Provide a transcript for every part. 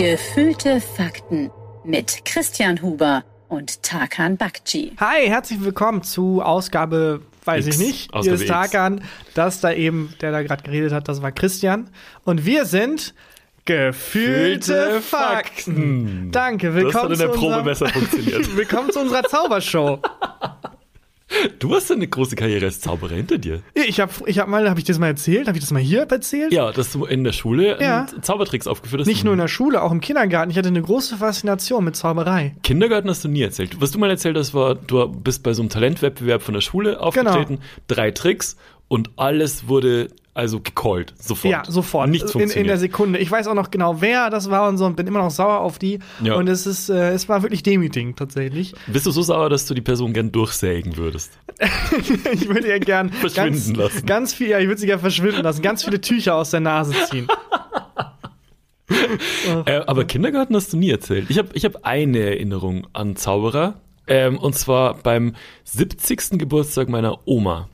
Gefühlte Fakten mit Christian Huber und Tarkan Bakci. Hi, herzlich willkommen zu Ausgabe, weiß X, ich nicht. Hier ist. Tarkan, das da eben, der da gerade geredet hat, das war Christian. Und wir sind Gefühlte Gefühlte Fakten. Danke, Das willkommen hat in der zu Probe besser funktioniert. Willkommen zu unserer Zaubershow. Du hast eine große Karriere als Zauberer hinter dir. Ich habe ich hab mal, habe ich das mal erzählt? Habe ich das mal hier erzählt? Ja, dass du in der Schule Ja. Zaubertricks aufgeführt hast. Nicht nur in der Schule, auch im Kindergarten. Ich hatte eine große Faszination mit Zauberei. Kindergarten hast du nie erzählt. Was du mal erzählt hast, war, du bist bei so einem Talentwettbewerb von der Schule aufgetreten, Genau. drei Tricks und alles wurde also gecallt. Sofort. Ja, sofort. Nichts in, in der funktioniert. Sekunde. Ich weiß auch noch genau, wer das war und so und bin immer noch sauer auf die. Ja. Und es ist, äh, es war wirklich demütigend tatsächlich. Bist du so sauer, dass du die Person gern durchsägen würdest? ich würde ihr gern Verschwinden ganz, lassen. ganz viel, ja, ich würde sie gern verschwinden lassen, ganz viele Tücher aus der Nase ziehen. Äh, aber Kindergarten hast du nie erzählt. Ich habe ich hab eine Erinnerung an Zauberer. Ähm, und zwar beim 70. Geburtstag meiner Oma.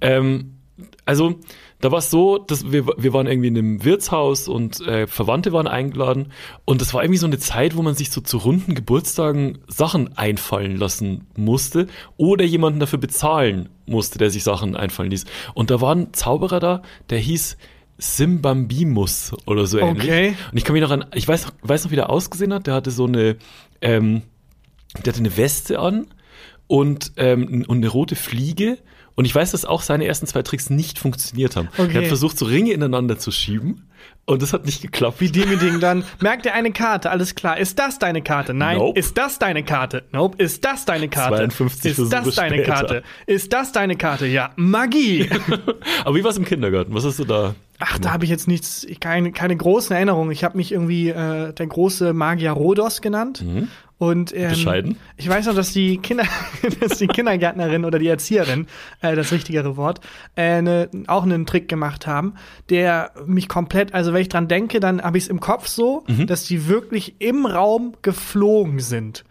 Ähm, also, da war es so, dass wir, wir waren irgendwie in einem Wirtshaus und äh, Verwandte waren eingeladen. Und das war irgendwie so eine Zeit, wo man sich so zu runden Geburtstagen Sachen einfallen lassen musste oder jemanden dafür bezahlen musste, der sich Sachen einfallen ließ. Und da war ein Zauberer da, der hieß Simbambimus oder so ähnlich. Okay. Und ich kann mich noch an, ich weiß, noch- weiß noch, wie der ausgesehen hat. Der hatte so eine, ähm, der hatte eine Weste an und, ähm, und eine rote Fliege. Und ich weiß, dass auch seine ersten zwei Tricks nicht funktioniert haben. Okay. Er hat versucht, so Ringe ineinander zu schieben und das hat nicht geklappt. Wie demütigend dann. Merkt ihr eine Karte, alles klar. Ist das deine Karte? Nein. Nope. Ist das deine Karte? Nope. Ist das deine Karte? 52 Ist das Versuche deine später. Karte? Ist das deine Karte? Ja. Magie. Aber wie war es im Kindergarten? Was hast du da? Ach, da habe ich jetzt nichts, keine, keine großen Erinnerungen. Ich habe mich irgendwie äh, der große Magier Rhodos genannt. Und ähm, Bescheiden. ich weiß noch, dass die Kinder, dass die Kindergärtnerin oder die Erzieherin, äh, das richtigere Wort, äh, ne, auch einen Trick gemacht haben, der mich komplett, also wenn ich dran denke, dann habe ich es im Kopf so, Mhm. dass die wirklich im Raum geflogen sind.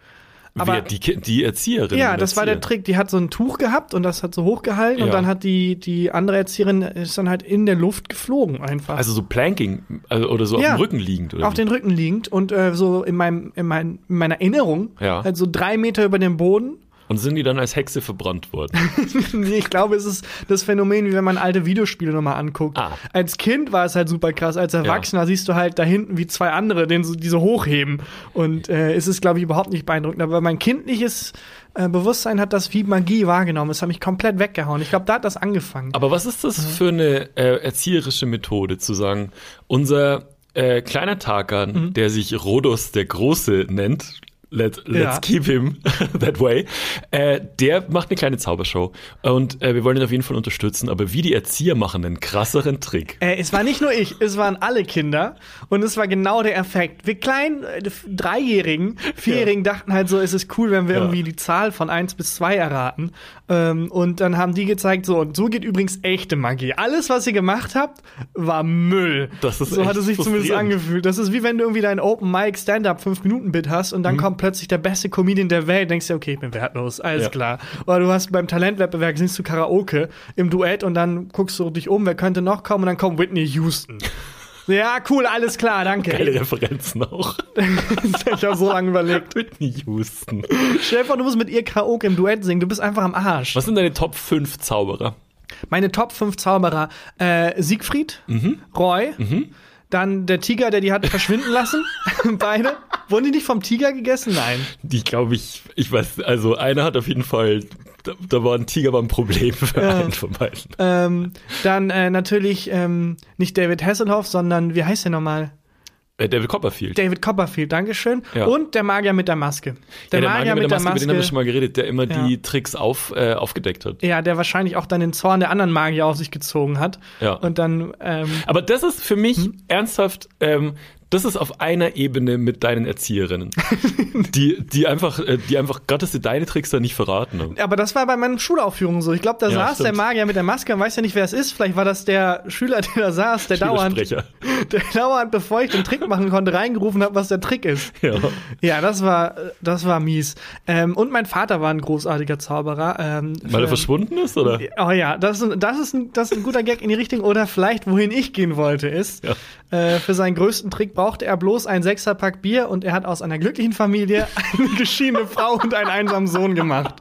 Aber- die, die Erzieherin. Ja, und das war der. Trick. Die hat so ein Tuch gehabt und das hat so hochgehalten und Ja. dann hat die, die andere Erzieherin ist dann halt in der Luft geflogen einfach. Also so Planking also, oder so Ja. auf dem Rücken liegend. Oder auf wie? den Rücken liegend und äh, so in, meinem, in, mein, in meiner Erinnerung, Ja. halt so drei Meter über dem Boden. Und sind die dann als Hexe verbrannt worden? Nee, ich glaube, es ist das Phänomen, wie wenn man alte Videospiele nochmal anguckt. Ah. Als Kind war es halt super krass, als Erwachsener siehst du halt da hinten wie zwei andere, den so, die so hochheben. Und äh, es ist, glaube ich, überhaupt nicht beeindruckend. Aber mein kindliches äh, Bewusstsein hat das wie Magie wahrgenommen. Es hat mich komplett weggehauen. Ich glaube, da hat das angefangen. Aber was ist das für eine äh, erzieherische Methode, zu sagen, unser äh, kleiner Tarkan, Mhm. der sich Rhodos der Große nennt, let, let's Ja. keep him that way, äh, der macht eine kleine Zaubershow. Und äh, wir wollen ihn auf jeden Fall unterstützen, aber wie die Erzieher machen einen krasseren Trick. Äh, es war nicht nur ich, es waren alle Kinder und es war genau der Effekt. Wir kleinen äh, Dreijährigen, Vierjährigen dachten halt so, es ist cool, wenn wir Ja. irgendwie die Zahl von eins bis zwei erraten. Ähm, und dann haben die gezeigt, so, und so geht übrigens echte Magie. Alles, was ihr gemacht habt, war Müll. Das ist so hat es sich zumindest angefühlt. Das ist wie wenn du irgendwie dein Open Mic Stand-Up 5-Minuten-Bit hast und dann Mhm. kommt plötzlich der beste Comedian der Welt, denkst du, okay, ich bin wertlos, alles Ja. klar. Oder du hast beim Talentwettbewerb singst du Karaoke im Duett und dann guckst du dich um, wer könnte noch kommen und dann kommt Whitney Houston. Ja, cool, alles klar, danke. Geile Referenzen auch. ich habe so lange überlegt. Whitney Houston. Stell dir vor, du musst mit ihr Karaoke im Duett singen, du bist einfach am Arsch. Was sind deine Top 5 Zauberer? Meine Top 5 Zauberer, äh, Siegfried, Mhm. Roy, dann der Tiger, der die hat verschwinden lassen, beide. Wurden die nicht vom Tiger gegessen? Nein. Die glaube ich, ich weiß, also einer hat auf jeden Fall, da, da war ein Tiger war ein Problem für Ja. einen von beiden. Ähm, dann äh, natürlich ähm, nicht David Hasselhoff, sondern wie heißt der nochmal? Äh, David Copperfield. David Copperfield, Dankeschön. Ja. Und der Magier mit der Maske. Der, ja, Magier, mit der Maske. über den haben wir schon mal geredet, der immer Ja. die Tricks auf, äh, aufgedeckt hat. ja, der wahrscheinlich auch dann den Zorn der anderen Magier auf sich gezogen hat. Ja. Und dann, ähm, Aber das ist für mich Hm? ernsthaft, ähm, das ist auf einer Ebene mit deinen Erzieherinnen. die, die einfach, äh, die einfach, gerade dass sie deine Tricks da nicht verraten haben. aber das war bei meinen Schulaufführungen so. Ich glaube, da Ja, saß der stimmt. Magier mit der Maske und weiß ja nicht, wer es ist. Vielleicht war das der Schüler, der da saß, der dauernd, der dauernd, bevor ich den Trick machen konnte, reingerufen hat, was der Trick ist. Ja. Ja, das war, das war mies. Ähm, und mein Vater war ein großartiger Zauberer. Ähm, Weil er verschwunden ist, oder? Oh ja, das ist, das, ist ein, das ist ein guter Gag in die Richtung. Oder vielleicht, wohin ich gehen wollte, ist, Ja. Äh, für seinen größten Trick brauchte er bloß ein Sechserpack Bier und er hat aus einer glücklichen Familie eine geschiedene Frau und einen einsamen Sohn gemacht.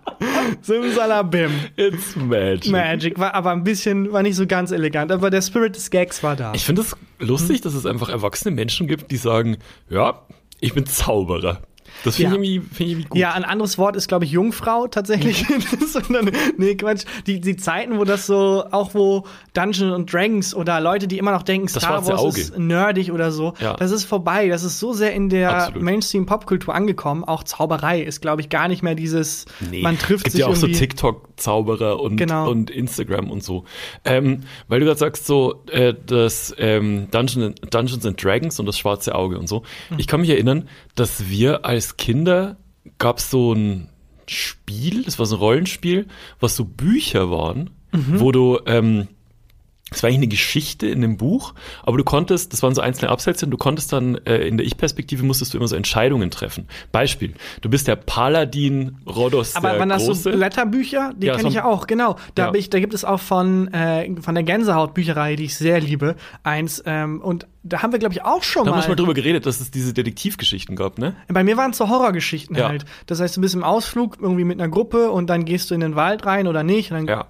Simsalabim. It's magic. Magic. War aber ein bisschen, war nicht so ganz elegant, aber der Spirit des Gags war da. Ich finde es lustig, dass es einfach erwachsene Menschen gibt, die sagen, ja, ich bin Zauberer. Das finde Ja. ich, finde ich irgendwie gut. Ja, ein anderes Wort ist, glaube ich, Jungfrau tatsächlich. Sondern, nee, Quatsch. Die, die Zeiten, wo das so, auch wo Dungeons und Dragons oder Leute, die immer noch denken, Das Star Wars Auge. ist nerdig oder so, Ja. das ist vorbei. Das ist so sehr in der. Mainstream-Popkultur angekommen. Auch Zauberei ist, glaube ich, gar nicht mehr dieses, man trifft gibt sich ja auch so. TikTok-Zauberer und, Genau. und Instagram und so. Ähm, weil du gerade sagst, so äh, das ähm, Dungeon, Dungeons and Dragons und das schwarze Auge und so. Hm. Ich kann mich erinnern, dass wir als Kinder gab so ein Spiel, das war so ein Rollenspiel, was so Bücher waren, Mhm. wo du ähm, es war eigentlich eine Geschichte in dem Buch, aber du konntest, das waren so einzelne Absätze und du konntest dann äh, in der Ich-Perspektive musstest du immer so Entscheidungen treffen. Beispiel, du bist der Paladin Rhodos Aber der waren das so Blätterbücher? Die Ja, kenne ich ja auch, genau. Da, Ja. ich, da gibt es auch von, äh, von der Gänsehaut-Bücherei, die ich sehr liebe, eins. Ähm, und da haben wir, glaube ich, auch schon Da haben mal. wir schon mal drüber geredet, dass es diese Detektivgeschichten gab, ne? Bei mir waren es so Horrorgeschichten Ja. halt. Das heißt, du bist im Ausflug irgendwie mit einer Gruppe und dann gehst du in den Wald rein oder nicht. Und dann Ja.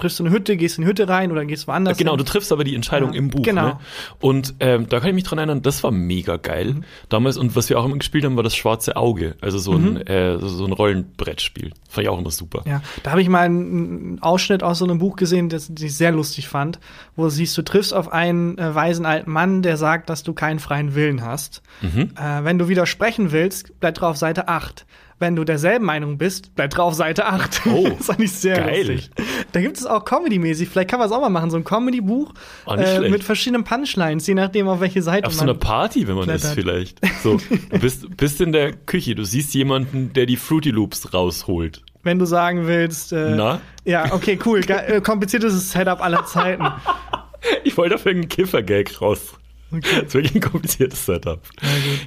Triffst du eine Hütte, gehst in die Hütte rein oder gehst woanders. Genau, du hin. triffst aber die Entscheidung Ja, im Buch. genau. Ne? Und ähm, da kann ich mich dran erinnern, das war mega geil Mhm. damals. Und was wir auch immer gespielt haben, war das Schwarze Auge. Also so ein, Mhm. äh, so ein Rollenbrettspiel. Fand ich auch immer super. Ja, da habe ich mal einen Ausschnitt aus so einem Buch gesehen, das ich sehr lustig fand, wo du siehst, du triffst auf einen äh, weisen alten Mann, der sagt, dass du keinen freien Willen hast. Mhm. Äh, wenn du widersprechen willst, bleib drauf Seite 8. Wenn du derselben Meinung bist, bleib drauf Seite 8. Oh, das fand ich sehr geil. lustig. Da gibt es auch Comedy-mäßig, vielleicht kann man es auch mal machen, so ein Comedy-Buch Oh, äh, mit verschiedenen Punchlines, je nachdem, auf welche Seite Auf so man einer Party, wenn man ist klettert. vielleicht. So, du bist, bist in der Küche, du siehst jemanden, der die Fruity Loops rausholt. wenn du sagen willst, äh, Na? ja, okay, cool, ge- äh, kompliziertes Setup aller Zeiten. Ich wollte dafür einen Kiffer-Gag raus. Okay. Das ist wirklich ein kompliziertes Setup.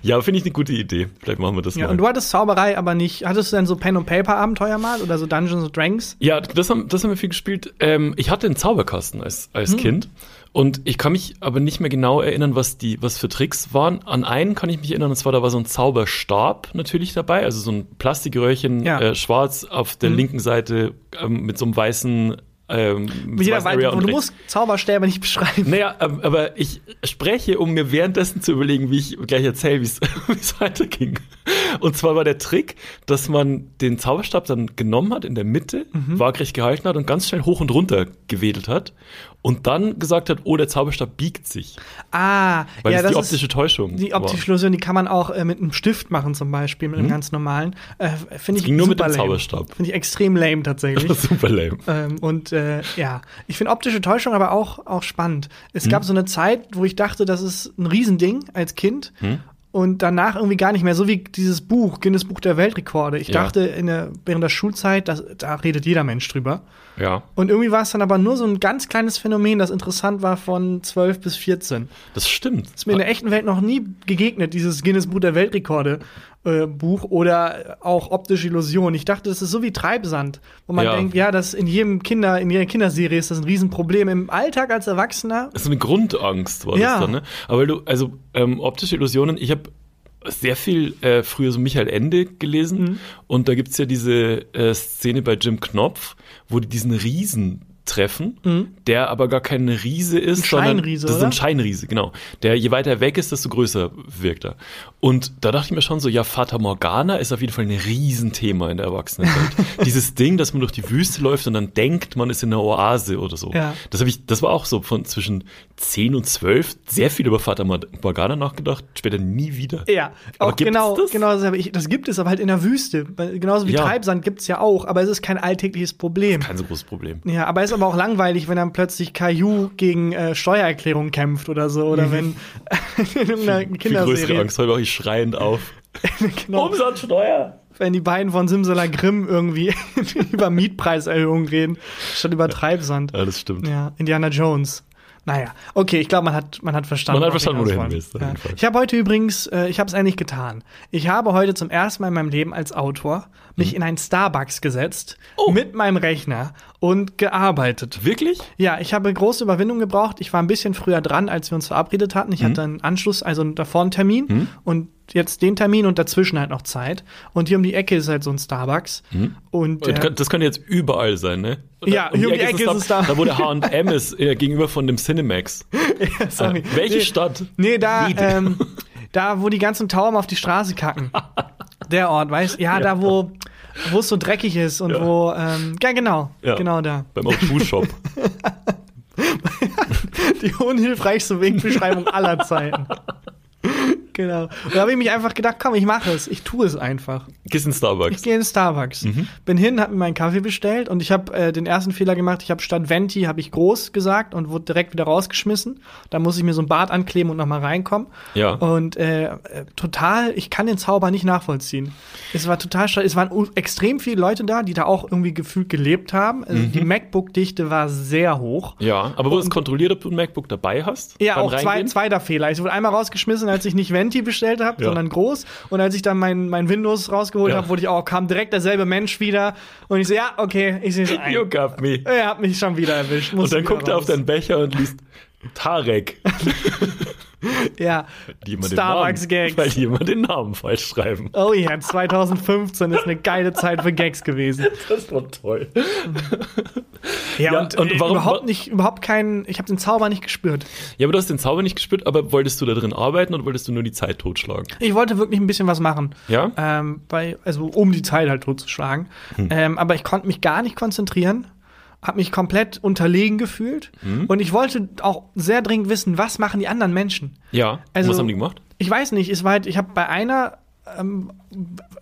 Ja, finde ich eine gute Idee. Vielleicht machen wir das Ja, mal. und du hattest Zauberei, aber nicht. Hattest du denn so Pen and Paper Abenteuer mal oder so Dungeons and Dragons? Ja, das haben, das haben wir viel gespielt. Ähm, ich hatte einen Zauberkasten als, Hm. als Kind. Und ich kann mich aber nicht mehr genau erinnern, was die, was für Tricks waren. An einen kann ich mich erinnern, und zwar da war so ein Zauberstab natürlich dabei, also so ein Plastikröhrchen, Ja. äh, schwarz auf der linken Seite ähm, mit so einem weißen, ähm, Jeder weiß, du musst Zauberstäbe nicht beschreiben. Naja, aber ich spreche, um mir währenddessen zu überlegen, wie ich gleich erzähle, wie es wie es weiterging. Und zwar war der Trick, dass man den Zauberstab dann genommen hat in der Mitte, Mhm. waagrecht gehalten hat und ganz schnell hoch und runter gewedelt hat und dann gesagt hat, oh, der Zauberstab biegt sich. Ah, Weil ja, das die das optische ist Täuschung die optische Illusion, die kann man auch äh, mit einem Stift machen zum Beispiel, mit einem ganz normalen. Äh, Finde ich ging nur mit dem lame. Zauberstab. Finde ich extrem lame tatsächlich. Super lame. Ähm, und äh, ja, ich finde optische Täuschung aber auch, auch spannend. Es Hm. gab so eine Zeit, wo ich dachte, das ist ein Riesending als Kind. Hm. Und danach irgendwie gar nicht mehr, so wie dieses Buch, Guinness Buch der Weltrekorde. Ich Ja. dachte in der, während der Schulzeit, das, da redet jeder Mensch drüber. Ja, Und irgendwie war es dann aber nur so ein ganz kleines Phänomen, das interessant war von 12 bis 14. das stimmt. Ist mir in der echten Welt noch nie gegegnet, dieses Guinness Buch der Weltrekorde äh, Buch oder auch optische Illusion. Ich dachte, das ist so wie Treibsand, wo man Ja. denkt, ja, das in jedem Kinder, in jeder Kinderserie ist das ein Riesenproblem. Im Alltag als Erwachsener, Das ist eine Grundangst, war Ja. das dann, ne? Aber weil du, also ähm, optische Illusionen, ich habe sehr viel äh, früher so Michael Ende gelesen Mhm. und da gibt's ja diese äh, Szene bei Jim Knopf, wo die diesen Riesen treffen, der aber gar kein Riese ist, Mhm. Ein sondern Scheinriese, das ist ein? Scheinriese, genau. Der je weiter er weg ist, desto größer wirkt er. Und da dachte ich mir schon so, ja, Fata Morgana ist auf jeden Fall ein Riesenthema in der Erwachsenenwelt. Dieses Ding, dass man durch die Wüste läuft und dann denkt, man ist in einer Oase oder so. Ja. Das habe ich, das war auch so von zwischen 10 und 12 sehr viel über Fata Morgana nachgedacht, später nie wieder. ja, Aber auch gibt es genau, das? genau das, habe ich, das gibt es aber halt in der Wüste. Genauso wie Ja. Treibsand gibt's ja auch, aber es ist kein alltägliches Problem. Kein so großes Problem. Ja, aber es ist aber auch langweilig, wenn dann plötzlich Caillou gegen äh, Steuererklärung kämpft oder so. Oder wenn in irgendeiner Viel größere Kinderserie. Angst, heute auch ich schreiend auf. Genau, Umsatzsteuer! wenn die beiden von Simsalagrim irgendwie über Mietpreiserhöhungen reden, statt über Treibsand. Ja, das stimmt. Ja, Indiana Jones. Naja, okay, ich glaube, man hat, man hat verstanden. Man hat verstanden, wo du hin willst, Fall. Ich habe heute übrigens, äh, ich habe es endlich getan. Ich habe heute zum ersten Mal in meinem Leben als Autor mich in einen Starbucks gesetzt Mhm. Oh. mit meinem Rechner und gearbeitet. Wirklich? Ja, ich habe große Überwindung gebraucht. Ich war ein bisschen früher dran, als wir uns verabredet hatten. Mhm. Ich hatte einen Anschluss, also davor einen Termin und jetzt den Termin und dazwischen halt noch Zeit. Und hier um die Ecke ist halt so ein Starbucks. Und Das äh, kann- Das könnte jetzt überall sein, ne? Ja, hier um die Ecke ist es da. Da, wo der H&M ist, äh, gegenüber von dem Cinemax. sorry. Äh, welche Nee. Stadt? Nee, da, ähm, da, wo die ganzen Tauben auf die Straße kacken. Der Ort, weißt Ja, da, wo wo es so dreckig ist und Ja. wo, ähm, ja, genau, Ja. genau da. Beim O2-Shop. Die unhilfreichste Wegbeschreibung aller Zeiten. Genau. Und da habe ich mich einfach gedacht, komm, ich mache es. Ich tue es einfach. Gehst in Starbucks. Ich gehe in Starbucks. Mhm. Bin hin, habe mir meinen Kaffee bestellt und ich habe äh, den ersten Fehler gemacht. Ich habe statt Venti habe ich groß gesagt und wurde direkt wieder rausgeschmissen. Da muss ich mir so ein Bart ankleben und noch mal reinkommen. Ja. Und äh, total, ich kann den Zauber nicht nachvollziehen. Es war total schade. Es waren extrem viele Leute da, die da auch irgendwie gefühlt gelebt haben. Also Mhm. Die MacBook-Dichte war sehr hoch. Ja, aber wurde es kontrolliert, ob du ein MacBook dabei hast? Ja, auch zwei, zweiter Fehler. Ich wurde einmal rausgeschmissen, als ich nicht Venti bestellt habe, Ja. sondern groß. Und als ich dann mein, mein Windows rausgeholt Ja. habe, wurde ich auch, kam direkt derselbe Mensch wieder. Und ich so, ja, okay, ich sehe es ein. You got me. Er hat mich schon wieder erwischt. Und dann guckt er auf deinen Becher und liest Tarek. Ja, Starbucks-Gags. Weil jemand den Namen falsch schreiben. Oh ja, 2015 ist eine geile Zeit für Gags gewesen. Das war toll. Ja, Ja, und, und äh, warum- überhaupt nicht, überhaupt keinen, ich habe den Zauber nicht gespürt. Ja, aber du hast den Zauber nicht gespürt, aber wolltest du da drin arbeiten oder wolltest du nur die Zeit totschlagen? Ich wollte wirklich ein bisschen was machen. Ja? Ähm, bei, also um die Zeit halt totzuschlagen. Hm. Ähm, aber ich konnte mich gar nicht konzentrieren, habe mich komplett unterlegen gefühlt Hm. und ich wollte auch sehr dringend wissen, was machen die anderen Menschen. Ja. Also- Was haben die gemacht? Ich weiß nicht, es war halt, ich habe bei einer ähm,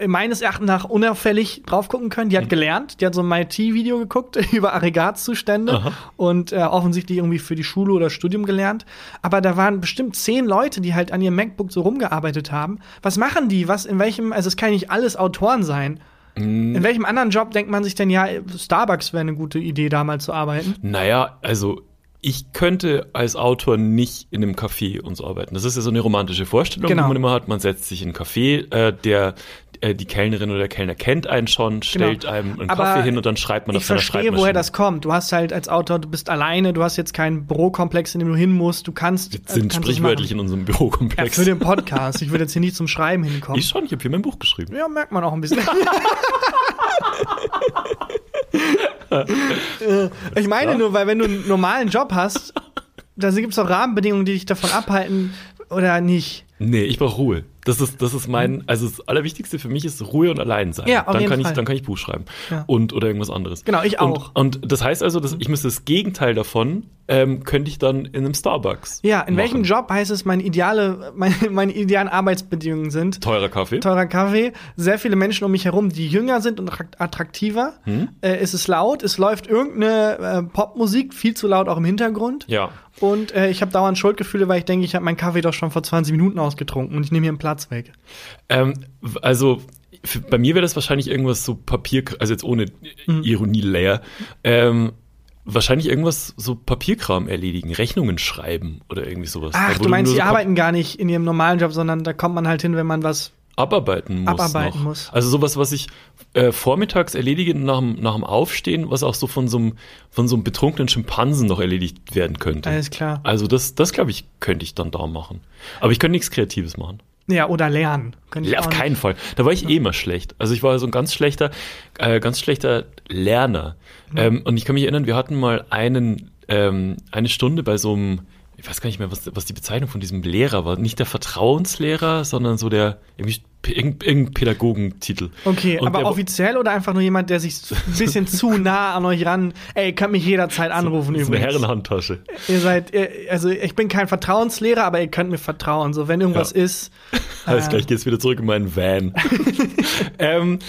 meines Erachtens nach unauffällig drauf gucken können. Die hat gelernt, die hat so ein MIT-Video geguckt über Aggregatzustände Aha. und äh, offensichtlich irgendwie für die Schule oder Studium gelernt. Aber da waren bestimmt zehn Leute, die halt an ihrem MacBook so rumgearbeitet haben. Was machen die? Was in welchem? Also es kann ja nicht alles Autoren sein. Hm. In welchem anderen Job denkt man sich denn ja, Starbucks wäre eine gute Idee, da mal zu arbeiten? Naja, also ich könnte als Autor nicht in einem Café und so arbeiten. Das ist ja so eine romantische Vorstellung, Genau. die man immer hat. Man setzt sich in ein Café, äh, der äh, die Kellnerin oder der Kellner kennt einen schon, stellt einem einen Aber Kaffee hin und dann schreibt man auf Ich seiner verstehe, Schreibmaschine. woher das kommt. Du hast halt als Autor, du bist alleine, du hast jetzt keinen Bürokomplex, in dem du hin musst. Du kannst. Wir sind kannst sprichwörtlich in unserem Ja, Bürokomplex. für den Podcast. Ich würde jetzt hier nicht zum Schreiben hinkommen. ich schon, ich habe hier mein Buch geschrieben. ja, merkt man auch ein bisschen. Äh, ich meine Ja. nur, weil wenn du einen normalen Job hast, da gibt es auch Rahmenbedingungen, die dich davon abhalten oder nicht. Nee, ich brauche Ruhe. Das ist, das ist mein, also das Allerwichtigste für mich ist Ruhe und allein sein. Ja, auf dann jeden kann ich, Fall. dann kann ich Buch schreiben. Ja. Und, oder irgendwas anderes. Genau, ich auch. Und, und das heißt also, dass ich müsste das Gegenteil davon, ähm, könnte ich dann in einem Starbucks. Ja, in welchem machen. Job heißt es, meine ideale, meine, meine idealen Arbeitsbedingungen sind? Teurer Kaffee. teurer Kaffee, sehr viele Menschen um mich herum, die jünger sind und attrakt- attraktiver. Hm? Äh, es ist laut, es läuft irgendeine äh, Popmusik, viel zu laut auch im Hintergrund. Ja. Und äh, ich habe dauernd Schuldgefühle, weil ich denke, ich habe meinen Kaffee doch schon vor 20 Minuten ausgetrunken und ich nehme hier einen Platz weg. Ähm, also für, bei mir wäre das wahrscheinlich irgendwas so Papier, also jetzt ohne Mhm. Ironie-Layer, ähm, wahrscheinlich irgendwas so Papierkram erledigen, Rechnungen schreiben oder irgendwie sowas. Ach, du meinst, die so arbeiten gar nicht in ihrem normalen Job, sondern da kommt man halt hin, wenn man was. abarbeiten muss. Abarbeiten noch. muss. Also sowas, was ich äh, vormittags erledige nach, dem- nach dem Aufstehen, was auch so von so einem von so einem betrunkenen Schimpansen noch erledigt werden könnte. Alles klar. Also das, das glaube ich, könnte ich dann da machen. Aber ich könnte nichts Kreatives machen. Ja, oder lernen. Ja, auf keinen Fall. Da war ich eh immer schlecht. Also ich war so ein ganz schlechter, äh, ganz schlechter Lerner. Mhm. Ähm, und ich kann mich erinnern, wir hatten mal einen, ähm, eine Stunde bei so einem, ich weiß gar nicht mehr, was, was die Bezeichnung von diesem Lehrer war. Nicht der Vertrauenslehrer, sondern so der, irgendwie, irgendein, Pädagogentitel. Okay, Und aber offiziell oder einfach nur jemand, der sich ein bisschen zu nah an euch ran. Ey, könnt mich jederzeit anrufen Das ist eine übrigens. Herrenhandtasche. Ihr seid, ihr, also ich bin kein Vertrauenslehrer, aber ihr könnt mir vertrauen. So, wenn irgendwas Ja. ist. Alles äh, gleich geht's wieder zurück in meinen Van. ähm,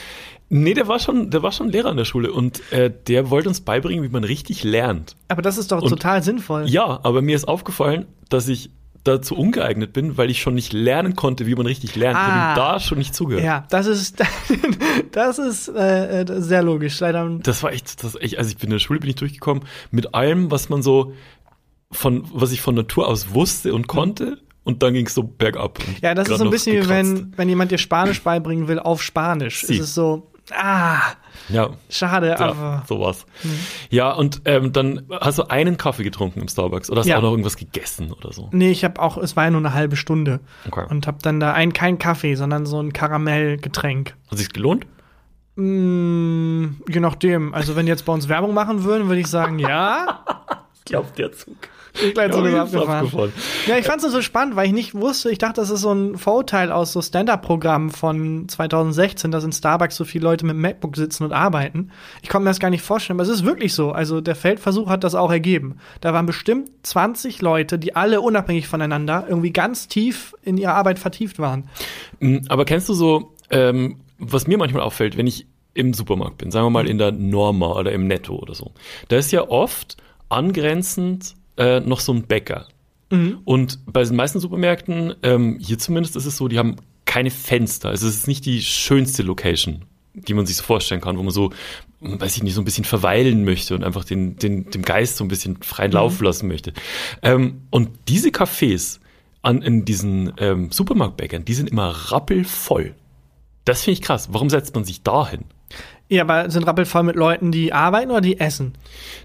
nee, der war schon, der war schon Lehrer an der Schule und äh, der wollte uns beibringen, wie man richtig lernt. Aber das ist doch Und- total sinnvoll. Ja, aber mir ist aufgefallen, dass ich dazu ungeeignet bin, weil ich schon nicht lernen konnte, wie man richtig lernt. Ich Ah. habe ihm da schon nicht zugehört. Ja, das ist, das ist äh, äh, sehr logisch. Leider. Das war echt, das echt, also ich bin in der Schule bin ich durchgekommen mit allem, was man so, von, was ich von Natur aus wusste und konnte. Und dann ging es so bergab. Ja, das ist so ein bisschen wie wenn, wenn jemand dir Spanisch beibringen will auf Spanisch. Sie. Es ist so, ah, ja. schade, ja, aber. Sowas. Hm. Ja, und ähm, dann hast du einen Kaffee getrunken im Starbucks oder hast du ja. auch noch irgendwas gegessen oder so? Nee, ich habe auch, es war ja nur eine halbe Stunde. Okay. Und habe dann da ein, kein Kaffee, sondern so ein Karamellgetränk. Hat sich's gelohnt? Mm, je nachdem. Also, wenn die jetzt bei uns Werbung machen würden, würde ich sagen, ja. ich glaube, der Zug. Ich gleich so ja, abgefahren. Ja, ich fand es so spannend, weil ich nicht wusste, ich dachte, das ist so ein Vorteil aus so Stand-Up-Programmen von 2016, dass in Starbucks so viele Leute mit MacBook sitzen und arbeiten. Ich konnte mir das gar nicht vorstellen, aber es ist wirklich so. Also der Feldversuch hat das auch ergeben. Da waren bestimmt 20 Leute, die alle unabhängig voneinander irgendwie ganz tief in ihre Arbeit vertieft waren. Mm, aber kennst du so, ähm, was mir manchmal auffällt, wenn ich im Supermarkt bin, sagen wir mal in der Norma oder im Netto oder so, da ist ja oft angrenzend äh, noch so ein Bäcker. Mhm. Und bei den meisten Supermärkten, ähm, hier zumindest ist es so, die haben keine Fenster. Also es ist nicht die schönste Location, die man sich so vorstellen kann, wo man so, weiß ich nicht, so ein bisschen verweilen möchte und einfach den, den, dem Geist so ein bisschen freien mhm. Lauf lassen möchte. Ähm, und diese Cafés an, in diesen ähm, Supermarktbäckern, die sind immer rappelvoll. Das finde ich krass. Warum setzt man sich da hin? Ja, aber sind rappelvoll mit Leuten, die arbeiten oder die essen?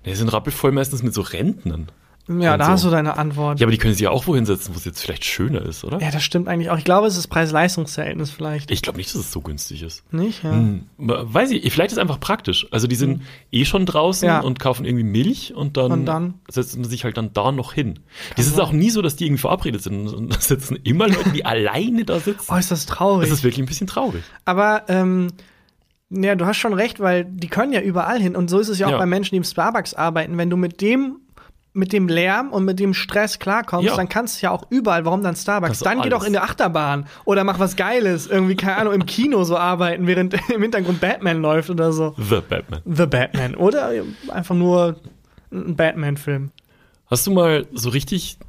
Die sind rappelvoll meistens mit so Rentnern. Ja, da so. hast du deine Antwort. Ja, aber die können sich ja auch wohin setzen, wo es jetzt vielleicht schöner ist, oder? Ja, das stimmt eigentlich auch. Ich glaube, es ist Preis-Leistungs-Verhältnis vielleicht. Ich glaube nicht, dass es so günstig ist. Nicht, ja. Hm. Weiß ich, vielleicht ist es einfach praktisch. Also die sind hm. eh schon draußen ja. und kaufen irgendwie Milch und dann, und dann setzt man sich halt dann da noch hin. Es ist auch nie so, dass die irgendwie verabredet sind und da sitzen immer Leute, die alleine da sitzen. Oh, ist das traurig. Das ist wirklich ein bisschen traurig. Aber, ähm, ja, du hast schon recht, weil die können ja überall hin. Und so ist es ja auch ja. bei Menschen, die im Starbucks arbeiten. Wenn du mit dem mit dem Lärm und mit dem Stress klarkommst, ja. dann kannst du ja auch überall, warum dann Starbucks? Dann geh doch in der Achterbahn oder mach was Geiles, irgendwie, keine Ahnung, im Kino so arbeiten, während im Hintergrund Batman läuft oder so. The Batman. The Batman. Oder einfach nur ein Batman-Film. Hast du mal so richtig,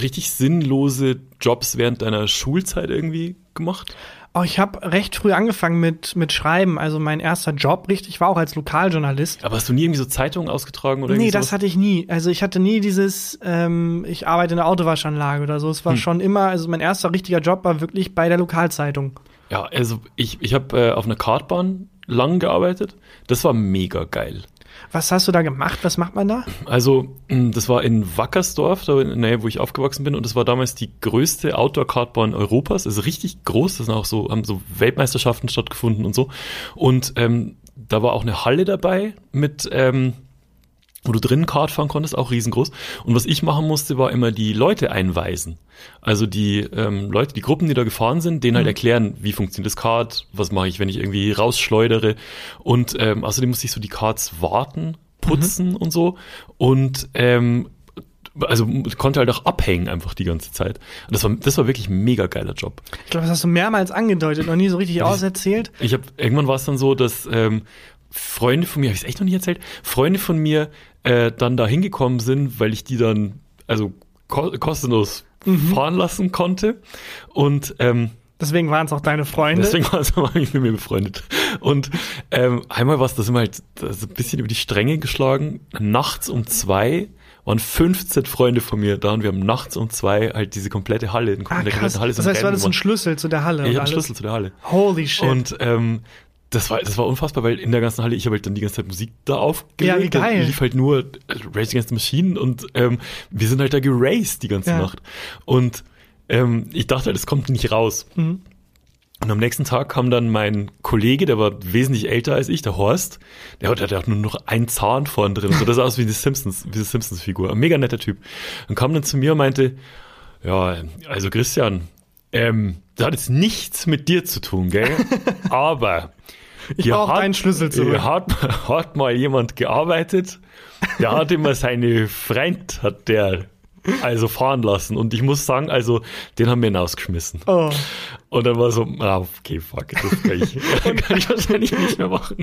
richtig sinnlose Jobs während deiner Schulzeit irgendwie gemacht? Oh, ich habe recht früh angefangen mit, mit Schreiben. Also mein erster Job, richtig, war auch als Lokaljournalist. Aber hast du nie irgendwie so Zeitungen ausgetragen oder Nee, das sowas? hatte ich nie. Also ich hatte nie dieses, ähm, ich arbeite in der Autowaschanlage oder so. Es war hm. schon immer, also mein erster richtiger Job war wirklich bei der Lokalzeitung. Ja, also ich, ich habe äh, auf einer Kartbahn lang gearbeitet. Das war mega geil. Was hast du da gemacht? Was macht man da? Also, das war in Wackersdorf, da in der Nähe, wo ich aufgewachsen bin, und das war damals die größte Outdoor-Kartbahn Europas. Also richtig groß. Das sind auch so, haben so Weltmeisterschaften stattgefunden und so. Und ähm, da war auch eine Halle dabei mit ähm, wo du drinnen Kart fahren konntest, auch riesengroß. Und was ich machen musste, war immer die Leute einweisen. Also die ähm, Leute, die Gruppen, die da gefahren sind, denen halt mhm. halt erklären, wie funktioniert das Kart, was mache ich, wenn ich irgendwie rausschleudere. Und ähm, außerdem musste ich so die Karts warten, putzen mhm. und so. Und ähm, also konnte halt auch abhängen einfach die ganze Zeit. Und das war, das war wirklich ein mega geiler Job. Ich glaube, das hast du mehrmals angedeutet, noch nie so richtig auserzählt. Ich habe irgendwann war es dann so, dass ähm, Freunde von mir, habe ich es echt noch nie erzählt, Freunde von mir äh, dann da hingekommen sind, weil ich die dann also ko kostenlos mhm. fahren lassen konnte. Und ähm, deswegen waren es auch deine Freunde. Deswegen waren sie auch mit mir befreundet. Und ähm, einmal war es, da sind wir halt also ein bisschen über die Stränge geschlagen. Nachts um zwei waren 15 Freunde von mir da und wir haben nachts um zwei halt diese komplette Halle, ah, komplette Halle Das heißt, du hattest einen Schlüssel zu der Halle. Ja, ich hatte einen Schlüssel zu der Halle. Holy shit. Und ähm, das war, das war unfassbar, weil in der ganzen Halle, ich habe halt dann die ganze Zeit Musik da aufgelegt. Ja, wie geil. Da lief halt nur Race Against the Machine und ähm, wir sind halt da geraced die ganze ja. Nacht. Und ähm, ich dachte halt, es kommt nicht raus. Mhm. Und am nächsten Tag kam dann mein Kollege, der war wesentlich älter als ich, der Horst. Der hatte, der hat nur noch einen Zahn vorn drin. So, das sah aus wie die Simpsons, wie die Simpsons-Figur. Ein mega netter Typ. Und kam dann zu mir und meinte, ja, also Christian, ähm, das hat jetzt nichts mit dir zu tun, gell? Aber ich brauche deinen Schlüssel zurück. Hat, hat mal jemand gearbeitet, der hat immer seine Freund, hat der also fahren lassen. Und ich muss sagen, also, den haben wir hinausgeschmissen. Oh. Und dann war so, ah, okay, fuck, das kann ich, kann ich wahrscheinlich nicht mehr machen.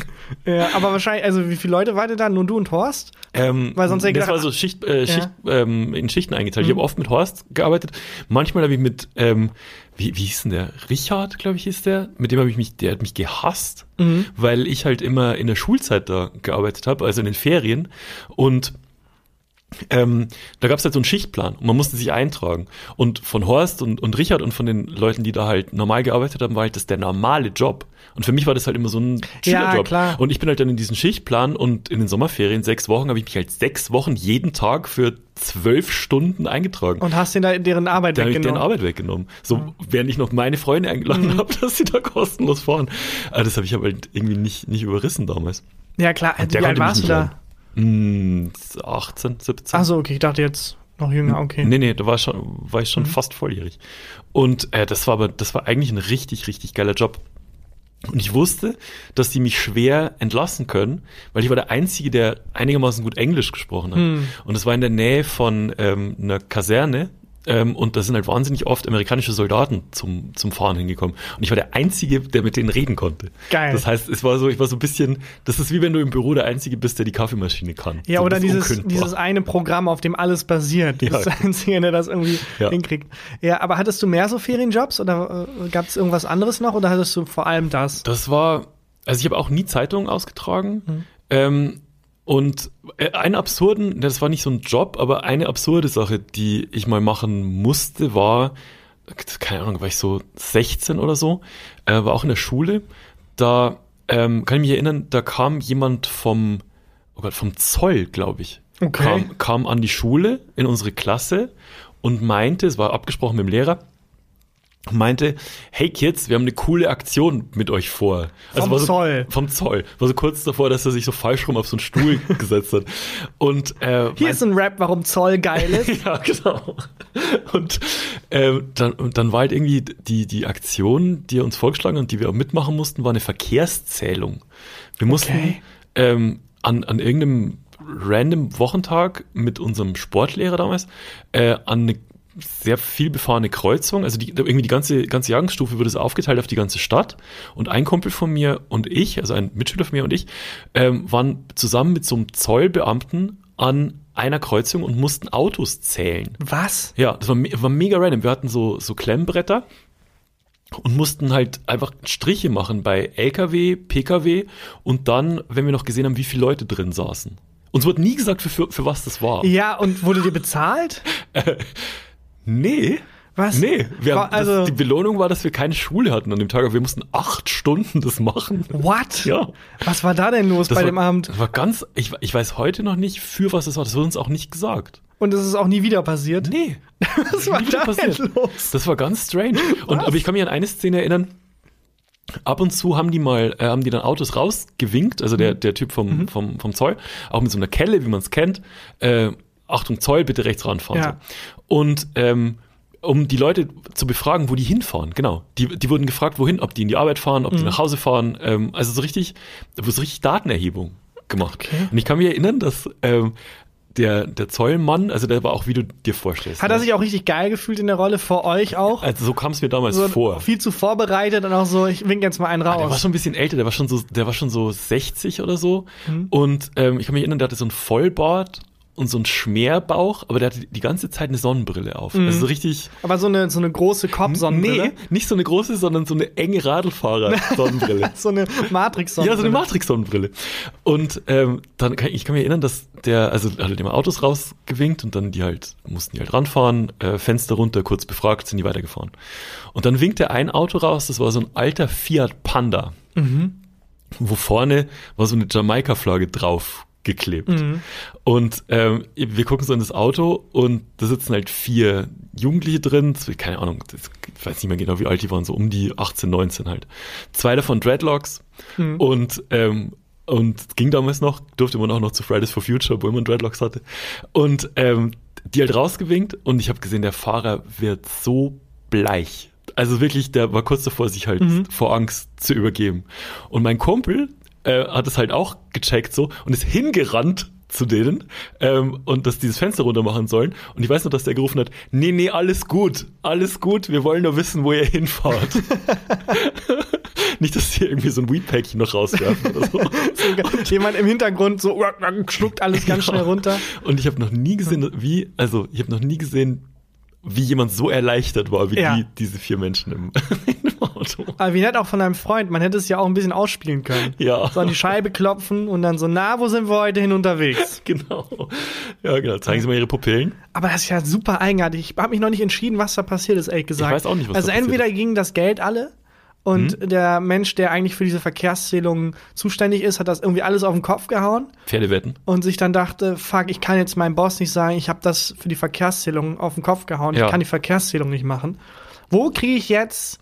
Ja, aber wahrscheinlich, also wie viele Leute waren da? Nur du und Horst? Ähm, Weil sonst das gedacht, war so Schicht, äh, Schicht ja. ähm, in Schichten eingeteilt. Mhm. Ich habe oft mit Horst gearbeitet. Manchmal habe ich mit ähm, wie, wie hieß denn der? Richard, glaube ich, hieß der. Mit dem habe ich mich, der hat mich gehasst, mhm. weil ich halt immer in der Schulzeit da gearbeitet habe, also in den Ferien. Und ähm, da gab es halt so einen Schichtplan und man musste sich eintragen. Und von Horst und, und Richard und von den Leuten, die da halt normal gearbeitet haben, war halt das der normale Job. Und für mich war das halt immer so ein Ja, Schülerjob. klar. Und ich bin halt dann in diesen Schichtplan und in den Sommerferien, sechs Wochen, habe ich mich halt sechs Wochen jeden Tag für zwölf Stunden eingetragen. Und hast denen da deren Arbeit Da habe ich deren weggenommen. Arbeit weggenommen. So, während ich noch meine Freunde eingeladen Mhm. habe, dass sie da kostenlos fahren. Aber das habe ich aber halt irgendwie nicht, nicht überrissen damals. Ja, klar. Der Wie alt warst du da? leiden. Hm, 18, 17. Ach so, okay. Ich dachte jetzt noch jünger. Okay. Nee, nee, da war, schon, war ich schon Mhm. fast volljährig. Und äh, das war aber, das war eigentlich ein richtig, richtig geiler Job. Und ich wusste, dass die mich schwer entlassen können, weil ich war der Einzige, der einigermaßen gut Englisch gesprochen hat. Hm. Und es war in der Nähe von ähm, einer Kaserne. Ähm, und da sind halt wahnsinnig oft amerikanische Soldaten zum, zum Fahren hingekommen. Und ich war der Einzige, der mit denen reden konnte. Geil. Das heißt, es war so, ich war so ein bisschen, das ist wie wenn du im Büro der Einzige bist, der die Kaffeemaschine kann. Ja, so, oder dieses, unkündbar. dieses eine Programm, auf dem alles basiert. Du Ja. bist der Einzige, der das irgendwie Ja. hinkriegt. Ja, aber hattest du mehr so Ferienjobs oder äh, gab es irgendwas anderes noch oder hattest du vor allem das? Das war, also ich habe auch nie Zeitungen ausgetragen. Mhm. Ähm, und einen absurden, das war nicht so ein Job, aber eine absurde Sache, die ich mal machen musste, war, keine Ahnung, war ich so 16 oder so, äh, war auch in der Schule. Da ähm, kann ich mich erinnern, da kam jemand vom, oh Gott, vom Zoll, glaube ich. Okay. Kam, kam an die Schule in unsere Klasse und meinte, es war abgesprochen mit dem Lehrer, meinte, hey Kids, wir haben eine coole Aktion mit euch vor. Vom war so, Zoll. Vom Zoll. War so kurz davor, dass er sich so falsch rum auf so einen Stuhl gesetzt hat. Und äh, Hier ist ein Rap, warum Zoll geil ist. ja, genau. Und ähm, dann, und dann war halt irgendwie die, die Aktion, die er uns vorgeschlagen hat und die wir auch mitmachen mussten, war eine Verkehrszählung. Wir mussten Okay. ähm, an, an irgendeinem random Wochentag mit unserem Sportlehrer damals äh, an eine sehr viel befahrene Kreuzung, also die, irgendwie die ganze, ganze Jahrgangsstufe wurde es aufgeteilt auf die ganze Stadt und ein Kumpel von mir und ich, also ein Mitschüler von mir und ich, ähm, waren zusammen mit so einem Zollbeamten an einer Kreuzung und mussten Autos zählen. Was? Ja, das war, war mega random. Wir hatten so, so Klemmbretter und mussten halt einfach Striche machen bei LKW, PKW und dann, wenn wir noch gesehen haben, wie viele Leute drin saßen. Uns wurde nie gesagt, für, für, für was das war. Ja, und wurde dir bezahlt? Nee. Was? Nee, wir Wa- haben, also- das, die Belohnung war, dass wir keine Schule hatten an dem Tag, aber wir mussten acht Stunden das machen. What? Ja. Was war da denn los Das bei war, dem Abend? Das war ganz, ich, ich weiß heute noch nicht, für was das war. Das wurde uns auch nicht gesagt. Und es ist auch nie wieder passiert? Nee. Was war Nie wieder da denn los? Das war ganz strange. Und aber ich kann mich an eine Szene erinnern. Ab und zu haben die mal, äh, haben die dann Autos rausgewinkt, also Mhm. der, der Typ vom, vom, vom Zoll, auch mit so einer Kelle, wie man es kennt. Äh, Achtung, Zoll, bitte rechts ranfahren. Ja. So. Und ähm, um die Leute zu befragen, wo die hinfahren, genau. Die, die wurden gefragt, wohin, ob die in die Arbeit fahren, Mhm. ob die nach Hause fahren. Ähm, also so richtig, da wurde so richtig Datenerhebung gemacht. Okay. Und ich kann mich erinnern, dass ähm, der, der Zollmann, also der war auch, wie du dir vorstellst. Hat ne? er sich auch richtig geil gefühlt in der Rolle vor euch auch? Also so kam es mir damals so vor. viel zu vorbereitet und auch so, ich wink jetzt mal einen Ah, Der war raus. schon ein bisschen älter, der war schon so, der war schon so 60 oder so. Mhm. Und ähm, ich kann mich erinnern, der hatte so ein Vollbart und so ein Schmerbauch, aber der hatte die ganze Zeit eine Sonnenbrille auf. Mhm. Also so richtig. Aber so eine, so eine große Kopfsonnenbrille. Nee, nicht so eine große, sondern so eine enge Radlfahrer-Sonnenbrille. So eine Matrix-Sonnenbrille. Ja, so eine Matrix-Sonnenbrille. Und ähm, dann kann ich kann mich erinnern, dass der, also er hat immer Autos rausgewinkt und dann die halt, mussten die halt ranfahren, äh, Fenster runter, kurz befragt, sind die weitergefahren. Und dann winkte ein Auto raus, das war so ein alter Fiat Panda. Wo vorne war so eine Jamaika-Flagge drauf geklebt. Und ähm, wir gucken so in das Auto und da sitzen halt vier Jugendliche drin, keine Ahnung, das, ich weiß nicht mehr genau, wie alt die waren, so um die 18, 19 halt. Zwei davon Dreadlocks und ähm, und ging damals noch, durfte man auch noch zu Fridays for Future, wo man Dreadlocks hatte. Und ähm, die halt rausgewinkt und ich habe gesehen, der Fahrer wird so bleich. Also wirklich, der war kurz davor, sich halt vor Angst zu übergeben. Und mein Kumpel äh, hat es halt auch gecheckt so und ist hingerannt zu denen ähm, und dass dieses Fenster runter machen sollen. Und ich weiß noch, dass der gerufen hat, nee, nee, alles gut, alles gut, wir wollen nur wissen, wo ihr hinfahrt. Nicht, dass die irgendwie so ein Weedpäckchen noch rauswerfen oder so. So, jemand im Hintergrund so schluckt alles ganz Ja. schnell runter. Und ich habe noch nie gesehen, wie, also ich habe noch nie gesehen, wie jemand so erleichtert war wie Ja. die, diese vier Menschen im, im Auto. Aber wie nett auch von einem Freund. Man hätte es ja auch ein bisschen ausspielen können. Ja. So an die Scheibe klopfen und dann so, na, wo sind wir heute hin unterwegs? Genau. Ja, genau. Zeigen Sie mal Ihre Pupillen. Aber das ist ja super eigenartig. Ich habe mich noch nicht entschieden, was da passiert ist, ehrlich gesagt. weiß auch nicht, was Also da passiert entweder ist. ging das Geld alle und Mhm. der Mensch, der eigentlich für diese Verkehrszählung zuständig ist, hat das irgendwie alles auf den Kopf gehauen Pferdewetten. und sich dann dachte, fuck, ich kann jetzt meinem Boss nicht sagen, ich habe das für die Verkehrszählung auf den Kopf gehauen, Ja. ich kann die Verkehrszählung nicht machen. Wo kriege ich jetzt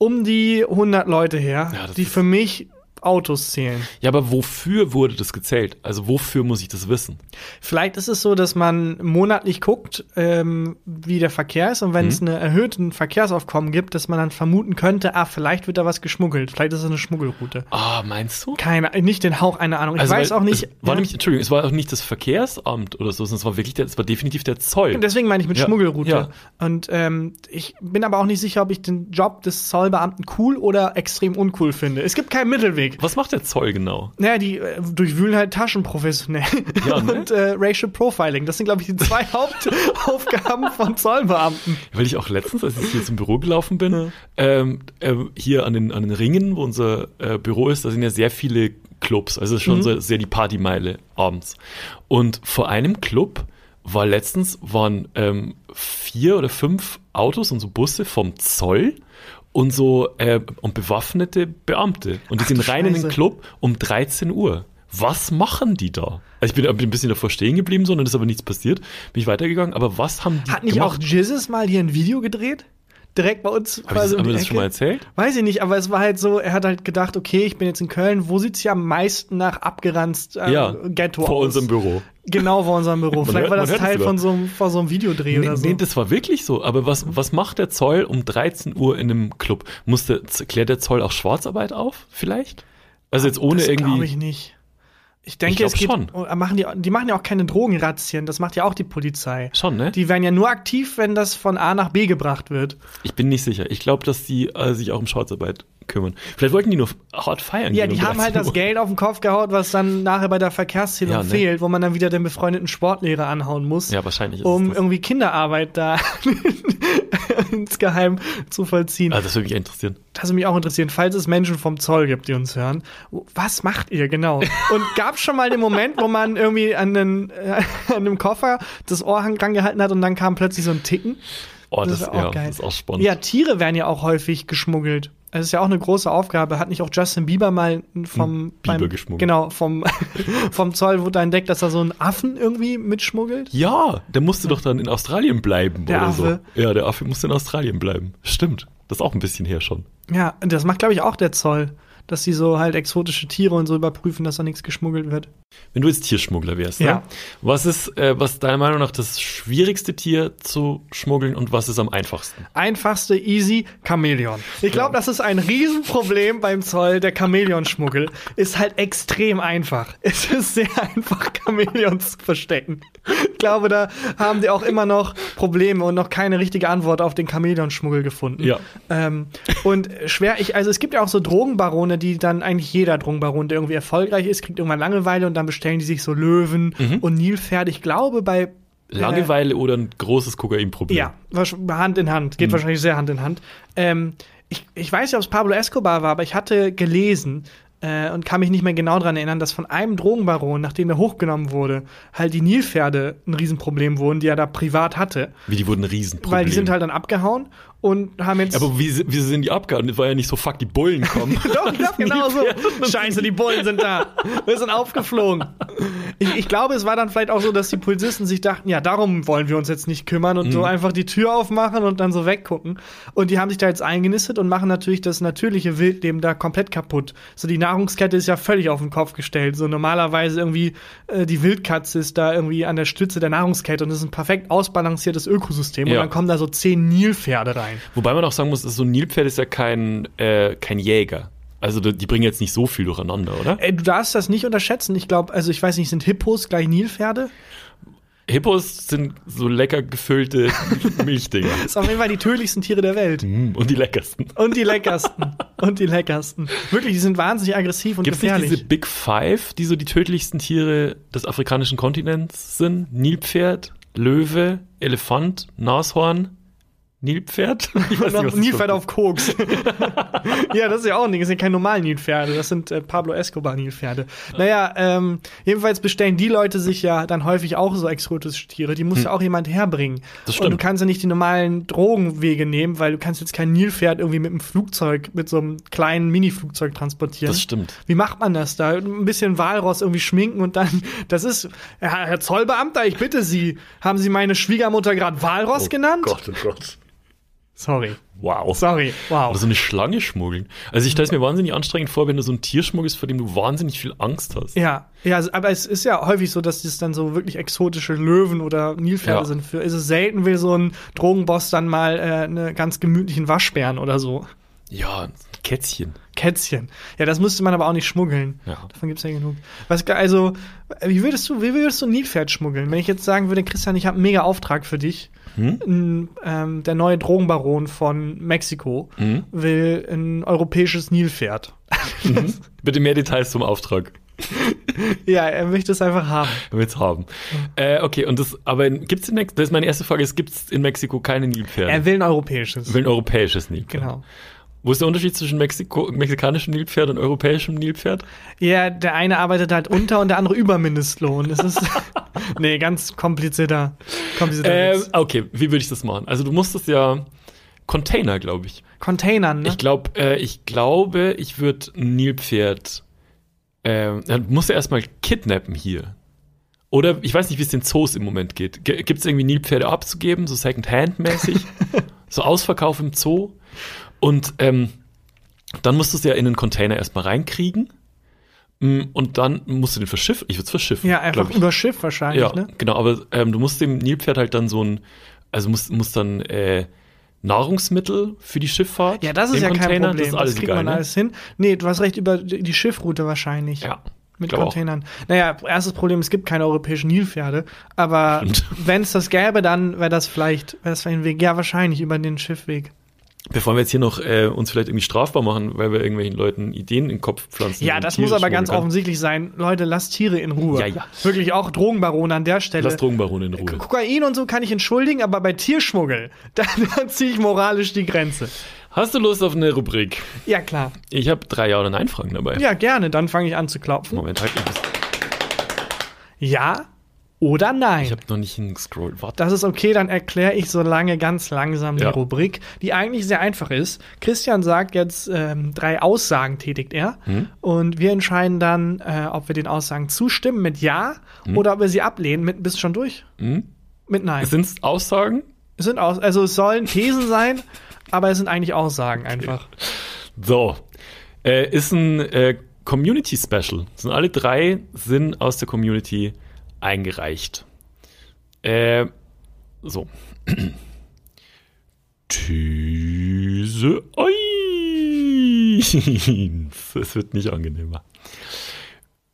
um die 100 Leute her, Ja, die für mich Autos zählen? Ja, aber wofür wurde das gezählt? Also wofür muss ich das wissen? Vielleicht ist es so, dass man monatlich guckt, ähm, wie der Verkehr ist und wenn Mhm. es einen erhöhten Verkehrsaufkommen gibt, dass man dann vermuten könnte, ah, vielleicht wird da was geschmuggelt, vielleicht ist es eine Schmuggelroute. Ah, meinst du? Keine, nicht den Hauch einer Ahnung. Ich weiß weil auch nicht. Es war nämlich, Entschuldigung, es war auch nicht das Verkehrsamt oder so, sondern es war wirklich der, es war definitiv der Zoll. Deswegen meine ich mit Ja, Schmuggelroute. ja. Und ähm, ich bin aber auch nicht sicher, ob ich den Job des Zollbeamten cool oder extrem uncool finde. Es gibt keinen Mittelweg. Was macht der Zoll genau? Naja, die äh, durchwühlen halt Taschen professionell. Ja, ne? Und äh, Racial Profiling. Das sind, glaube ich, die zwei Hauptaufgaben von Zollbeamten. Weil ich auch letztens, als ich hier zum Büro gelaufen bin, ähm, äh, hier an den, an den Ringen, wo unser äh, Büro ist, da sind ja sehr viele Clubs. Also es ist schon Mhm. so, sehr die Partymeile abends. Und vor einem Club war letztens, waren ähm, vier oder fünf Autos und so Busse vom Zoll und so äh, und bewaffnete Beamte. Und die Ach sind rein in den Scheiße. Club um 13 Uhr. Was machen die da? Also ich bin, bin ein bisschen davor stehen geblieben, so, und dann ist aber nichts passiert. Bin ich weitergegangen. Aber was haben die Hat nicht gemacht? auch Jizzes mal hier ein Video gedreht? Direkt bei uns ich quasi das, um haben wir das schon Ecke? mal erzählt? Weiß ich nicht, aber es war halt so, er hat halt gedacht, okay, ich bin jetzt in Köln, wo sieht's hier am meisten nach abgeranzt äh, ja, Ghetto vor aus? unserem Büro. Genau vor unserem Büro. Vielleicht hört- war das Teil von so, einem, von so einem Videodreh Nee, oder so. nee, das war wirklich so. Aber was, was macht der Zoll um 13 Uhr in einem Club? Muss der, klärt der Zoll auch Schwarzarbeit auf, vielleicht? Also jetzt ohne das glaube irgendwie. ich nicht. Ich denke, glaub es geht, schon. oh, machen die, die machen ja auch keine Drogenrazzien, das macht ja auch die Polizei. Schon, ne? Die werden ja nur aktiv, wenn das von A nach B gebracht wird. Ich bin nicht sicher. Ich glaube, dass die äh, sich auch um Schwarzarbeit kümmern. Vielleicht wollten die nur hart feiern. Ja, die um haben halt 13 das Uhr. Geld auf den Kopf gehaut, was dann nachher bei der Verkehrszählung Ja, ne? fehlt, wo man dann wieder den befreundeten Sportlehrer anhauen muss. Ja, wahrscheinlich ist um irgendwie Kinderarbeit da insgeheim zu vollziehen. Also das würde mich interessieren. Das würde mich auch interessieren, falls es Menschen vom Zoll gibt, die uns hören. Was macht ihr genau? Und gab es schon mal den Moment, wo man irgendwie an, den, äh, an einem Koffer das Ohr rangehalten hat und dann kam plötzlich so ein Ticken? Oh, Das das, wär auch ja, geil. das ist auch spannend. Ja, Tiere werden ja auch häufig geschmuggelt. Es ist ja auch eine große Aufgabe. Hat nicht auch Justin Bieber mal vom Biber beim, geschmuggelt. Genau, vom, vom Zoll wurde entdeckt, dass er so einen Affen irgendwie mitschmuggelt? Ja, der musste doch dann in Australien bleiben Der oder Affe. so. Ja, der Affe musste in Australien bleiben. Stimmt. Das ist auch ein bisschen her schon. Ja, das macht, glaube ich, auch der Zoll. Dass sie so halt exotische Tiere und so überprüfen, dass da nichts geschmuggelt wird. Wenn du jetzt Tierschmuggler wärst, ne? Ja. was ist, äh, was deiner Meinung nach das schwierigste Tier zu schmuggeln und was ist am einfachsten? Einfachste, easy, Chamäleon. Ich glaube, das ist ein Riesenproblem beim Zoll. Der Chamäleonschmuggel ist halt extrem einfach. Es ist sehr einfach, Chamäleons zu verstecken. Ich glaube, da haben die auch immer noch Probleme und noch keine richtige Antwort auf den Chamäleonschmuggel gefunden. Ja. Ähm, und schwer, ich, also es gibt ja auch so Drogenbarone, die dann eigentlich jeder Drogenbaron, der irgendwie erfolgreich ist, kriegt irgendwann Langeweile und dann bestellen die sich so Löwen Mhm. und Nilpferde. Ich glaube, bei Langeweile oder ein großes Kokainproblem? ja, Hand in Hand. Geht Mhm. wahrscheinlich sehr Hand in Hand. Ähm, ich, ich weiß nicht, ob es Pablo Escobar war, aber ich hatte gelesen äh, und kann mich nicht mehr genau daran erinnern, dass von einem Drogenbaron, nachdem er hochgenommen wurde, halt die Nilpferde ein Riesenproblem wurden, die er da privat hatte. Wie, die wurden ein Riesenproblem. Weil die sind halt dann abgehauen und haben jetzt. Aber wie, wie sind die abgehauen? Das war ja nicht so, fuck, die Bullen kommen. Doch, ich glaube genau so. Scheiße, die Bullen sind da. Wir sind aufgeflogen. Ich, ich glaube, es war dann vielleicht auch so, dass die Polizisten sich dachten, ja, darum wollen wir uns jetzt nicht kümmern und Mhm. so einfach die Tür aufmachen und dann so weggucken. Und die haben sich da jetzt eingenistet und machen natürlich das natürliche Wildleben da komplett kaputt. So die Nahrungskette ist ja völlig auf den Kopf gestellt. So normalerweise irgendwie äh, die Wildkatze ist da irgendwie an der Stütze der Nahrungskette und es ist ein perfekt ausbalanciertes Ökosystem. Und Ja. dann kommen da so zehn Nilpferde rein. Wobei man auch sagen muss, so ein Nilpferd ist ja kein, äh, kein Jäger. Also die bringen jetzt nicht so viel durcheinander, oder? Ey, du darfst das nicht unterschätzen. Ich glaube, also ich weiß nicht, sind Hippos gleich Nilpferde? Hippos sind so lecker gefüllte Milchdinger. Das ist auf jeden Fall die tödlichsten Tiere der Welt. Mm, Und die leckersten. Und die leckersten. Und die leckersten. Wirklich, die sind wahnsinnig aggressiv und Gibt es nicht gefährlich. diese Big Five, die so die tödlichsten Tiere des afrikanischen Kontinents sind? Nilpferd, Löwe, Elefant, Nashorn. Nilpferd? Ich weiß nicht, Nilpferd auf Koks. ja, das ist ja auch ein Ding. Das sind keine normalen Nilpferde. Das sind äh, Pablo Escobar Nilpferde. Naja, ähm, jedenfalls bestellen die Leute sich ja dann häufig auch so exotische Tiere. Die muss hm. ja auch jemand herbringen. Das stimmt. Und du kannst ja nicht die normalen Drogenwege nehmen, weil du kannst jetzt kein Nilpferd irgendwie mit einem Flugzeug, mit so einem kleinen Mini-Flugzeug transportieren. Das stimmt. Wie macht man das da? Ein bisschen Walross irgendwie schminken und dann, das ist, Herr, Zollbeamter, ich bitte Sie, haben Sie meine Schwiegermutter gerade Walross oh genannt? Gott, oh Gott. Sorry. Wow. Sorry, wow. Oder so eine Schlange schmuggeln. Also ich stelle es mir wahnsinnig anstrengend vor, wenn du so ein Tier schmuggelst, vor dem du wahnsinnig viel Angst hast. Ja, ja, also, aber es ist ja häufig so, dass das dann so wirklich exotische Löwen oder Nilpferde ja. sind. Für ist es selten will so ein Drogenboss dann mal äh, eine ganz gemütlichen Waschbären oder so. Ja, Kätzchen. Kätzchen. Ja, das müsste man aber auch nicht schmuggeln. Ja. Davon gibt's ja genug. Was, also, wie würdest du, wie würdest du ein Nilpferd schmuggeln? Wenn ich jetzt sagen würde, Christian, ich habe einen mega Auftrag für dich hm? ähm, der neue Drogenbaron von Mexiko hm? will ein europäisches Nilpferd. Mhm. Bitte mehr Details zum Auftrag. ja, er möchte es einfach haben. Er will es haben. Äh, okay, und das, aber gibt's in Mexiko, das ist meine erste Frage, es gibt in Mexiko keine Nilpferde. Er will ein europäisches. Er will ein europäisches Nilpferd. Genau. Wo ist der Unterschied zwischen Mexiko, mexikanischem Nilpferd und europäischem Nilpferd? Ja, der eine arbeitet halt unter und der andere über Mindestlohn. Das ist nee, ganz komplizierter. komplizierter ähm, okay, wie würde ich das machen? Also du musstest ja Container, glaube ich. Containern, ne? Ich glaube, äh, ich glaube, ich würde Nilpferd äh, dann muss er erstmal kidnappen hier. Oder ich weiß nicht, wie es den Zoos im Moment geht. Gibt es irgendwie Nilpferde abzugeben, so Second-Hand-mäßig? so Ausverkauf im Zoo? Und ähm, dann musst du es ja in einen Container erstmal reinkriegen. Mm, und dann musst du den verschiffen. Ich würde es verschiffen. Ja, einfach über Schiff wahrscheinlich, ja, ne? Genau, aber ähm, du musst dem Nilpferd halt dann so ein, also musst, musst dann äh, Nahrungsmittel für die Schifffahrt. Ja, das ist ja Container, kein Problem. Das, ist alles das kriegt egal, man ne? alles hin. Nee, du hast recht, über die Schiffroute wahrscheinlich. Ja. Mit Containern. Auch. Naja, erstes Problem, es gibt keine europäischen Nilpferde. Aber wenn es das gäbe, dann wäre das vielleicht, wäre das ein Weg. Ja, wahrscheinlich über den Schiffweg. Bevor wir jetzt hier noch äh, uns vielleicht irgendwie strafbar machen, weil wir irgendwelchen Leuten Ideen in den Kopf pflanzen. Ja, das muss aber ganz kann. offensichtlich sein. Leute, lasst Tiere in Ruhe. Ja, ja. Wirklich auch Drogenbarone an der Stelle. Lasst Drogenbarone in Ruhe. Kokain und so kann ich entschuldigen, aber bei Tierschmuggel, da, da ziehe ich moralisch die Grenze. Hast du Lust auf eine Rubrik? Ja, klar. Ich habe drei Ja- oder Nein-Fragen dabei. Ja, gerne. Dann fange ich an zu klopfen. Moment, halt. Ja oder nein. Ich habe noch nicht hingescrollt. Warte. Das ist okay, dann erkläre ich so lange ganz langsam die Ja. Rubrik, die eigentlich sehr einfach ist. Christian sagt jetzt ähm, drei Aussagen tätigt er Hm? und wir entscheiden dann, äh, ob wir den Aussagen zustimmen mit Ja oder ob wir sie ablehnen mit bist du schon durch Hm? mit Nein. Sind es Aussagen? Es sind aus, also es sollen Thesen sein, aber es sind eigentlich Aussagen einfach. So. Äh, ist ein äh, Community Special. Sind alle drei sind aus der Community eingereicht. Äh, so. These 1. Es wird nicht angenehmer.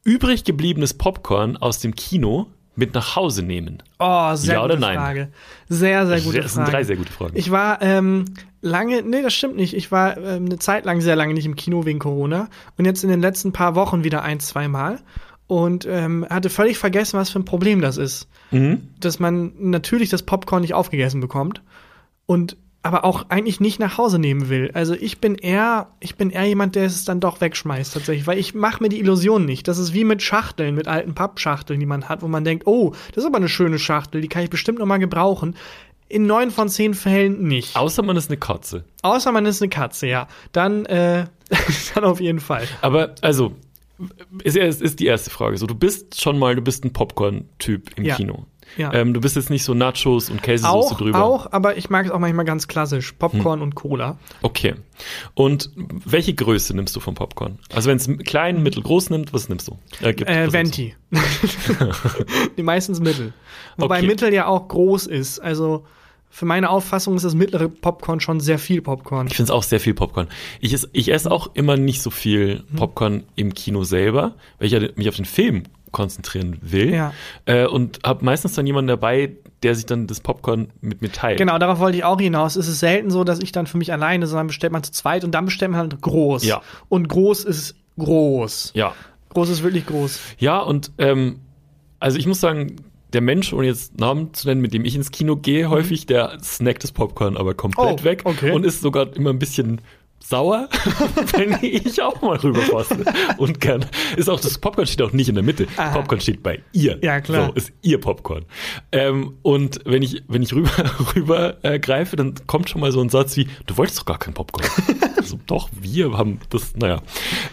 Übrig gebliebenes Popcorn aus dem Kino mit nach Hause nehmen. Oh, sehr Ja gute? Frage. Sehr, sehr gute das sind Frage. drei sehr gute Fragen. Ich war ähm, lange, nee, das stimmt nicht. Ich war ähm, eine Zeit lang sehr lange nicht im Kino wegen Corona und jetzt in den letzten paar Wochen wieder ein, zwei Mal und ähm, hatte völlig vergessen, was für ein Problem das ist. mhm. Dass man natürlich das Popcorn nicht aufgegessen bekommt und aber auch eigentlich nicht nach Hause nehmen will. Also ich bin eher, ich bin eher jemand, der es dann doch wegschmeißt tatsächlich, weil ich mache mir die Illusion nicht. Das ist wie mit Schachteln, mit alten Pappschachteln, die man hat, wo man denkt, oh, das ist aber eine schöne Schachtel, die kann ich bestimmt noch mal gebrauchen. In neun von zehn Fällen nicht. Außer man ist eine Katze. Außer man ist eine Katze, ja. Dann, äh, dann auf jeden Fall. Aber, also, ist, ist, die erste Frage. So, du bist schon mal, du bist ein Popcorn-Typ im Ja. Kino. Ja. Ähm, du bist jetzt nicht so Nachos und Käsesoße auch, drüber. auch, aber ich mag es auch manchmal ganz klassisch. Popcorn und Cola. Okay. Und welche Größe nimmst du vom Popcorn? Also wenn es klein, mittelgroß nimmt, was nimmst du? Äh, gibt, Äh, Venti. Die meistens Mittel. Wobei Okay. Mittel ja auch groß ist. Also für meine Auffassung ist das mittlere Popcorn schon sehr viel Popcorn. Ich finde es auch sehr viel Popcorn. Ich, ess, ich esse auch immer nicht so viel Mhm. Popcorn im Kino selber, weil ich mich auf den Film konzentrieren will. Ja. Äh, und habe meistens dann jemanden dabei, der sich dann das Popcorn mit mir teilt. Genau, darauf wollte ich auch hinaus. Es ist selten so, dass ich dann für mich alleine, sondern bestellt man zu zweit und dann bestellt man halt groß. Ja. Und groß ist groß. Ja. Groß ist wirklich groß. Ja, und ähm, also ich muss sagen, der Mensch, ohne jetzt Namen zu nennen, mit dem ich ins Kino gehe, häufig, der snackt das Popcorn aber komplett Oh, weg okay. und ist sogar immer ein bisschen sauer, wenn ich auch mal rüberfasse. Und gern. Ist auch, das Popcorn steht auch nicht in der Mitte. Aha. Popcorn steht bei ihr. Ja, klar. So, ist ihr Popcorn. Ähm, und wenn ich, wenn ich rüber, rüber äh, greife, dann kommt schon mal so ein Satz wie, du wolltest doch gar kein Popcorn. so, doch, wir haben das, naja.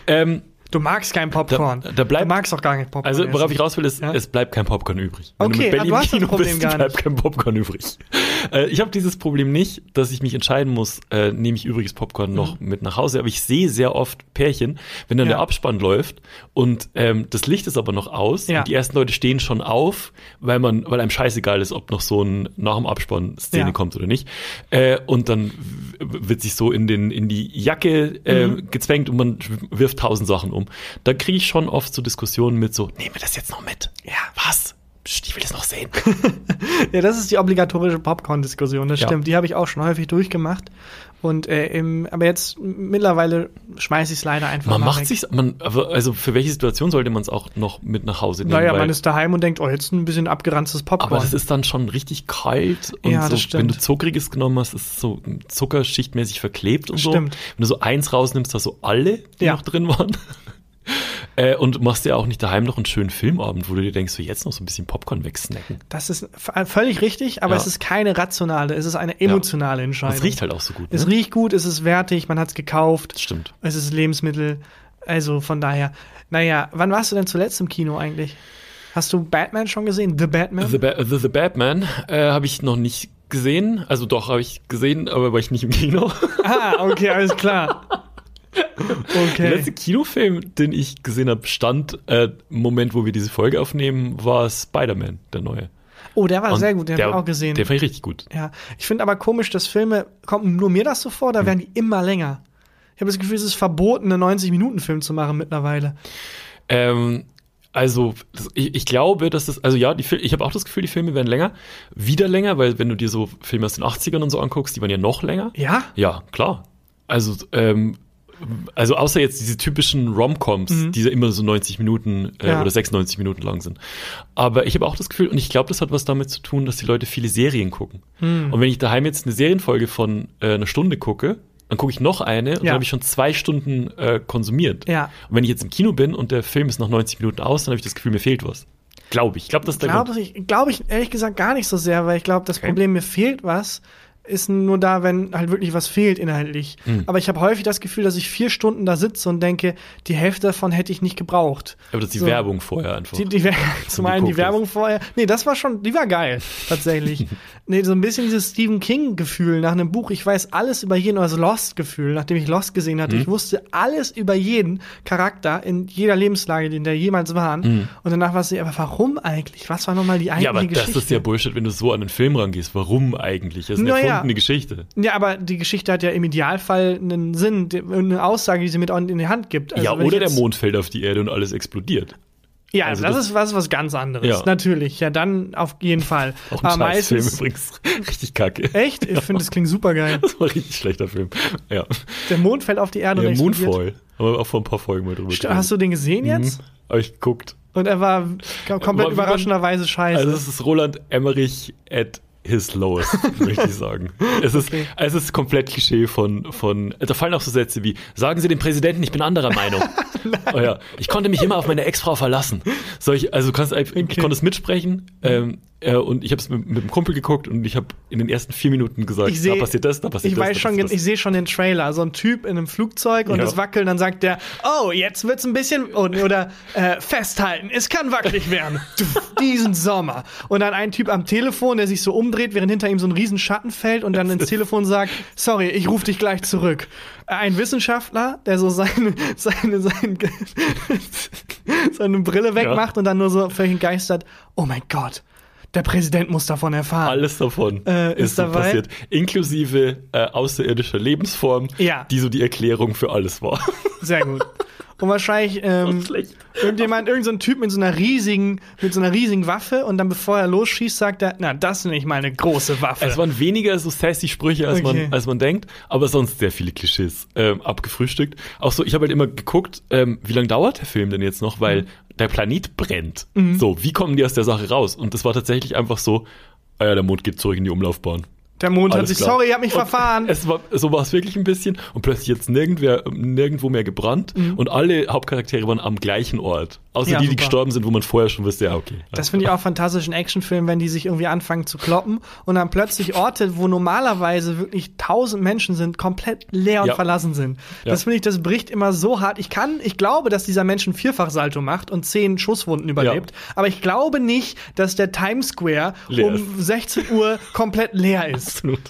Ähm, Du magst kein Popcorn. Da- da bleibt- du magst auch gar nicht Popcorn. also, worauf essen. ich raus will, ist, Ja. es bleibt kein Popcorn übrig. Wenn Okay, du mit aber Belly du im Kino Problem bist, bleibt kein Popcorn übrig. Äh, ich habe dieses Problem nicht, dass ich mich entscheiden muss, äh, nehme ich übriges Popcorn noch mit nach Hause. Aber ich sehe sehr oft Pärchen, wenn dann Mhm. Ja. der Abspann läuft und ähm, das Licht ist aber noch aus Ja. und die ersten Leute stehen schon auf, weil man, weil einem scheißegal ist, ob noch so ein nach dem Abspann Szene kommt oder nicht. Äh, und dann wird sich so in den in die Jacke äh, Mhm. gezwängt und man wirft tausend Sachen um. Da kriege ich schon oft so Diskussionen mit so, nehmen wir das jetzt noch mit? Ja. Was? Psst, ich will das noch sehen. Ja, das ist die obligatorische Popcorn-Diskussion, das Ja. stimmt. Die habe ich auch schon häufig durchgemacht. Und äh, im, aber jetzt mittlerweile schmeiße ich es leider einfach Man macht weg. sich's, man, also für welche Situation sollte man es auch noch mit nach Hause nehmen? Naja, man ist daheim und denkt, oh, jetzt ein bisschen abgeranztes Popcorn. aber das ist dann schon richtig kalt und Ja, so, wenn du Zuckriges genommen hast, ist es so zuckerschichtmäßig verklebt und so. Stimmt. Wenn du so eins rausnimmst, hast du alle, die Ja. noch drin waren. Äh, und machst dir auch nicht daheim noch einen schönen Filmabend, wo du dir denkst, so jetzt noch so ein bisschen Popcorn wegsnacken. Das ist völlig richtig, aber Ja. es ist keine rationale, es ist eine emotionale Und Entscheidung. es riecht halt auch so gut. Es Ne? riecht gut, es ist wertig, man hat es gekauft, Das stimmt. es ist Lebensmittel. Also von daher, naja, wann warst du denn zuletzt im Kino eigentlich? Hast du Batman schon gesehen? The Batman? The, ba The, The Batman äh, habe ich noch nicht gesehen. Also doch, habe ich gesehen, aber war ich nicht im Kino. ah, okay, alles klar. Der Okay. letzte Kinofilm, den ich gesehen habe, stand äh, im Moment, wo wir diese Folge aufnehmen, war Spider-Man, der neue. Oh, der war Und sehr gut, den der, habe ich auch gesehen. Der fand ich richtig gut. Ja, ich finde aber komisch, dass Filme, kommt nur mir das so vor, Hm. da werden die immer länger. Ich habe das Gefühl, es ist verboten, einen 90-Minuten-Film zu machen mittlerweile. Ähm, also ich, ich glaube, dass das, also ja, die, ich habe auch das Gefühl, die Filme werden länger, wieder länger, weil wenn du dir so Filme aus den 80ern und so anguckst, die waren ja noch länger. Ja? Ja, klar. Also, ähm, also außer jetzt diese typischen Rom-Coms, die ja immer so 90 Minuten äh, Mhm. Ja. oder 96 Minuten lang sind. Aber ich habe auch das Gefühl, und ich glaube, das hat was damit zu tun, dass die Leute viele Serien gucken. Mhm. Und wenn ich daheim jetzt eine Serienfolge von äh, einer Stunde gucke, dann gucke ich noch eine und Ja. dann habe ich schon zwei Stunden äh, konsumiert. Ja. Und wenn ich jetzt im Kino bin und der Film ist nach 90 Minuten aus, dann habe ich das Gefühl, mir fehlt was. Glaube ich. Glaube, das Glaube ich, glaube ich ehrlich gesagt gar nicht so sehr, weil ich glaube, das Okay. Problem, mir fehlt was, ist nur da, wenn halt wirklich was fehlt inhaltlich. Hm. Aber ich habe häufig das Gefühl, dass ich vier Stunden da sitze und denke, die Hälfte davon hätte ich nicht gebraucht. Aber das ist die So. Werbung vorher einfach. Die, die, zum einen die Werbung vorher. Nee, das war schon, die war geil, tatsächlich. nee, so ein bisschen dieses Stephen King-Gefühl nach einem Buch. Ich weiß alles über jeden, also Lost-Gefühl, nachdem ich Lost gesehen hatte. Mhm. Ich wusste alles über jeden Charakter in jeder Lebenslage, in der jemals waren. Und danach war es aber warum eigentlich? Was war nochmal die eigentliche Mhm. ja, aber Geschichte? das ist ja Bullshit, wenn du so an einen Film rangehst. Warum eigentlich? Das ist eine Geschichte. Ja, aber die Geschichte hat ja im Idealfall einen Sinn, eine Aussage, die sie mit in die Hand gibt. Also ja, oder der Mond fällt auf die Erde und alles explodiert. Ja, also das, das- ist was, was ganz anderes. Ja. Natürlich. Ja, dann auf jeden Fall. Auch ein aber meistens. übrigens. Richtig kacke. Echt? Ich finde, das klingt super geil. Das war ein richtig schlechter Film. Ja. Der Mond fällt auf die Erde ja und explodiert. Moonfall. Haben wir auch vor ein paar Folgen mal drüber St- Hast du den gesehen jetzt? Mhm. Hab ich geguckt. Und er war kom- komplett man- überraschenderweise scheiße. Also es ist Roland Emmerich at his lowest, möchte ich sagen. Es ist, Okay. es ist komplett Klischee von, von, da fallen auch so Sätze wie, sagen Sie dem Präsidenten, ich bin anderer Meinung. oh ja, ich konnte mich immer auf meine Ex-Frau verlassen. Soll ich, also du kannst, ich Okay. konnte es mitsprechen, ähm, äh, und ich habe es mit, mit einem Kumpel geguckt und ich habe in den ersten vier Minuten gesagt, Ich seh- da passiert das, da passiert ich das. weiß da schon, ich sehe schon den Trailer. So ein Typ in einem Flugzeug und Ja. es wackelt, dann sagt der, oh, jetzt wird's ein bisschen, und- oder äh, festhalten, es kann wackelig werden. Diesen Sommer. Und dann ein Typ am Telefon, der sich so umdreht, während hinter ihm so ein riesen Schatten fällt und dann ins Telefon sagt, sorry, ich rufe dich gleich zurück. Ein Wissenschaftler, der so seine, seine, seine, seine Brille wegmacht und dann nur so völlig entgeistert, oh mein Gott, der Präsident muss davon erfahren. Alles davon Äh, ist ist, so dabei? passiert. Inklusive äh, außerirdischer Lebensform, Ja. die so die Erklärung für alles war. Sehr gut. und wahrscheinlich ähm, irgendjemand, irgendein so Typ mit so einer riesigen, mit so einer riesigen Waffe und dann bevor er losschießt, sagt er, na, das nenne ich mal eine große Waffe. Es waren weniger so sassy Sprüche, als, Okay. man, als man denkt, aber sonst sehr viele Klischees ähm, abgefrühstückt. Auch so, ich habe halt immer geguckt, ähm, wie lange dauert der Film denn jetzt noch, weil Mhm. Der Planet brennt. So, wie kommen die aus der Sache raus? Und das war tatsächlich einfach so, ah ja, der Mond geht zurück in die Umlaufbahn. Der Mond hat Alles sich, klar. sorry, ich hab mich Und verfahren. Es war, so war es wirklich ein bisschen. Und plötzlich jetzt nirgendwer, nirgendwo mehr gebrannt. Und alle Hauptcharaktere waren am gleichen Ort. Außer. Ja, die, die super. gestorben sind, wo man vorher schon wusste, ja, okay. Das finde ich auch fantastisch in Actionfilmen, wenn die sich irgendwie anfangen zu kloppen und dann plötzlich Orte, wo normalerweise wirklich tausend Menschen sind, komplett leer und Ja. verlassen sind. Ja. Das finde ich, das bricht immer so hart. Ich kann, ich glaube, dass dieser Mensch ein Vierfachsalto macht und zehn Schusswunden überlebt, aber ich glaube nicht, dass der Times Square Leer um ist. 16 Uhr komplett leer ist. Absolut.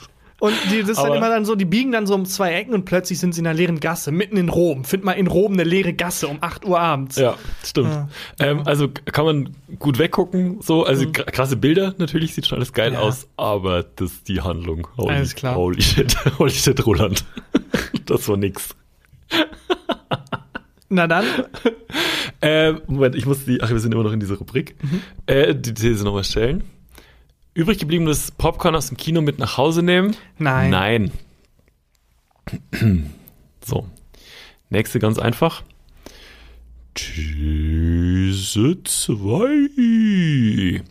Und die, das ist dann immer dann so, die biegen dann so um zwei Ecken und plötzlich sind sie in einer leeren Gasse, mitten in Rom. Find mal in Rom eine leere Gasse um 8 Uhr abends. Ja, stimmt. Ja. Ähm, also kann man gut weggucken, so, also kr- krasse Bilder, natürlich sieht schon alles geil Ja. aus, aber das ist die Handlung. Holy, Alles klar. Holy shit, holy shit, Roland. das war nix. Na dann, Äh, Moment, ich muss die, ach, wir sind immer noch in dieser Rubrik. Äh, die These nochmal stellen. Übrig gebliebenes Popcorn aus dem Kino mit nach Hause nehmen? Nein. Nein. so. Nächste ganz einfach. These 2.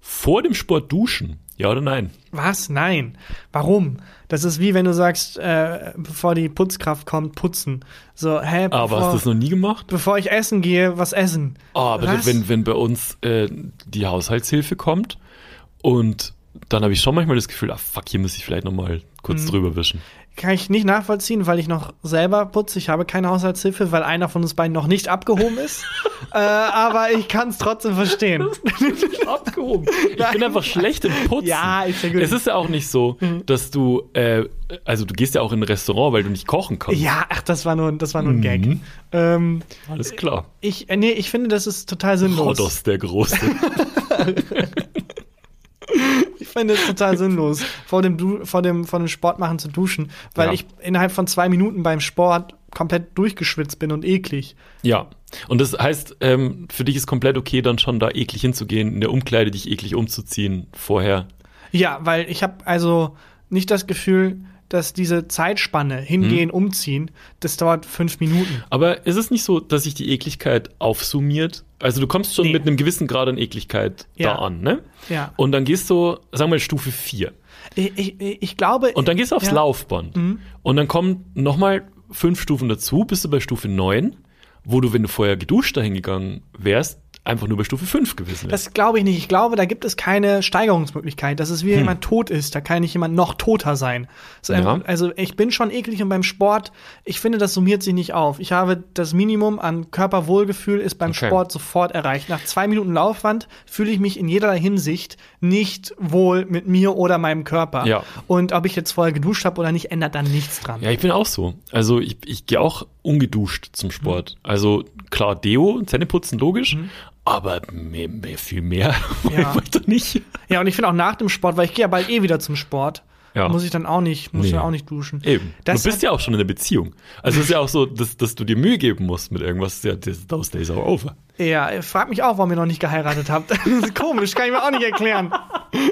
Vor dem Sport duschen. Ja oder nein? Was? Nein. Warum? Das ist wie wenn du sagst, äh, bevor die Putzkraft kommt, putzen. So, hä, Aber bevor, hast du das noch nie gemacht? bevor ich essen gehe, was essen? Oh, aber Was? wenn, wenn bei uns äh, die Haushaltshilfe kommt und dann habe ich schon manchmal das Gefühl, ah fuck, hier muss ich vielleicht noch mal kurz Mhm. drüber wischen. Kann ich nicht nachvollziehen, weil ich noch selber putze. Ich habe keine Haushaltshilfe, weil einer von uns beiden noch nicht abgehoben ist. äh, aber ich kann es trotzdem verstehen. Abgehoben. Ich bin einfach schlecht im Putzen. Ja, ist ja gut. Mhm. Es ist ja auch nicht so, dass du, äh, also du gehst ja auch in ein Restaurant, weil du nicht kochen kannst. ja, ach, das war nur, das war nur ein Gag. Mhm. Ähm, Alles klar. ich, äh, nee, ich finde, das ist total sinnlos. Rodos der Große. Ich finde es total sinnlos, vor dem, du vor, dem, vor dem Sport machen zu duschen, weil Ja. ich innerhalb von zwei Minuten beim Sport komplett durchgeschwitzt bin und eklig. ja. Und das heißt, ähm, für dich ist komplett okay, dann schon da eklig hinzugehen, in der Umkleide dich eklig umzuziehen vorher. Ja, weil ich habe also nicht das Gefühl, dass diese Zeitspanne hingehen, Mhm. umziehen, das dauert fünf Minuten. Aber ist es nicht so, dass sich die Ekligkeit aufsummiert? Also du kommst schon Nee. mit einem gewissen Grad an Ekligkeit Ja. da an, ne? Ja. Und dann gehst du, sagen wir mal, Stufe 4. Ich, ich, ich glaube. Und dann gehst du aufs ja. Mhm. Laufband. Und dann kommen nochmal fünf Stufen dazu, bist du bei Stufe 9, wo du, wenn du vorher geduscht dahin gegangen wärst, einfach nur bei Stufe 5 gewesen wärst. Das glaube ich nicht. Ich glaube, da gibt es keine Steigerungsmöglichkeit. Das ist wie wenn Hm. jemand tot ist. Da kann nicht jemand noch toter sein. So, Ja. Also ich bin schon eklig und beim Sport, ich finde, das summiert sich nicht auf. Ich habe das Minimum an Körperwohlgefühl ist beim Okay. Sport sofort erreicht. Nach zwei Minuten Laufwand fühle ich mich in jeder Hinsicht nicht wohl mit mir oder meinem Körper. Ja. Und ob ich jetzt vorher geduscht habe oder nicht, ändert dann nichts dran. Ja, ich bin auch so. Also ich, ich gehe auch ungeduscht zum Sport. Also klar, Deo, Zähneputzen, logisch. Aber mehr, mehr, viel mehr Ja. wollte nicht. Ja, und ich finde auch nach dem Sport, weil ich gehe ja bald eh wieder zum Sport, Ja. muss ich dann auch nicht, muss Nee. dann auch nicht duschen. Eben. Das du bist ja auch schon in einer Beziehung. Also es ist ja auch so, dass, dass du dir Mühe geben musst mit irgendwas. Ja, das, those days are over. Ja, frag mich auch, warum ihr noch nicht geheiratet habt. Das ist komisch, kann ich mir auch nicht erklären.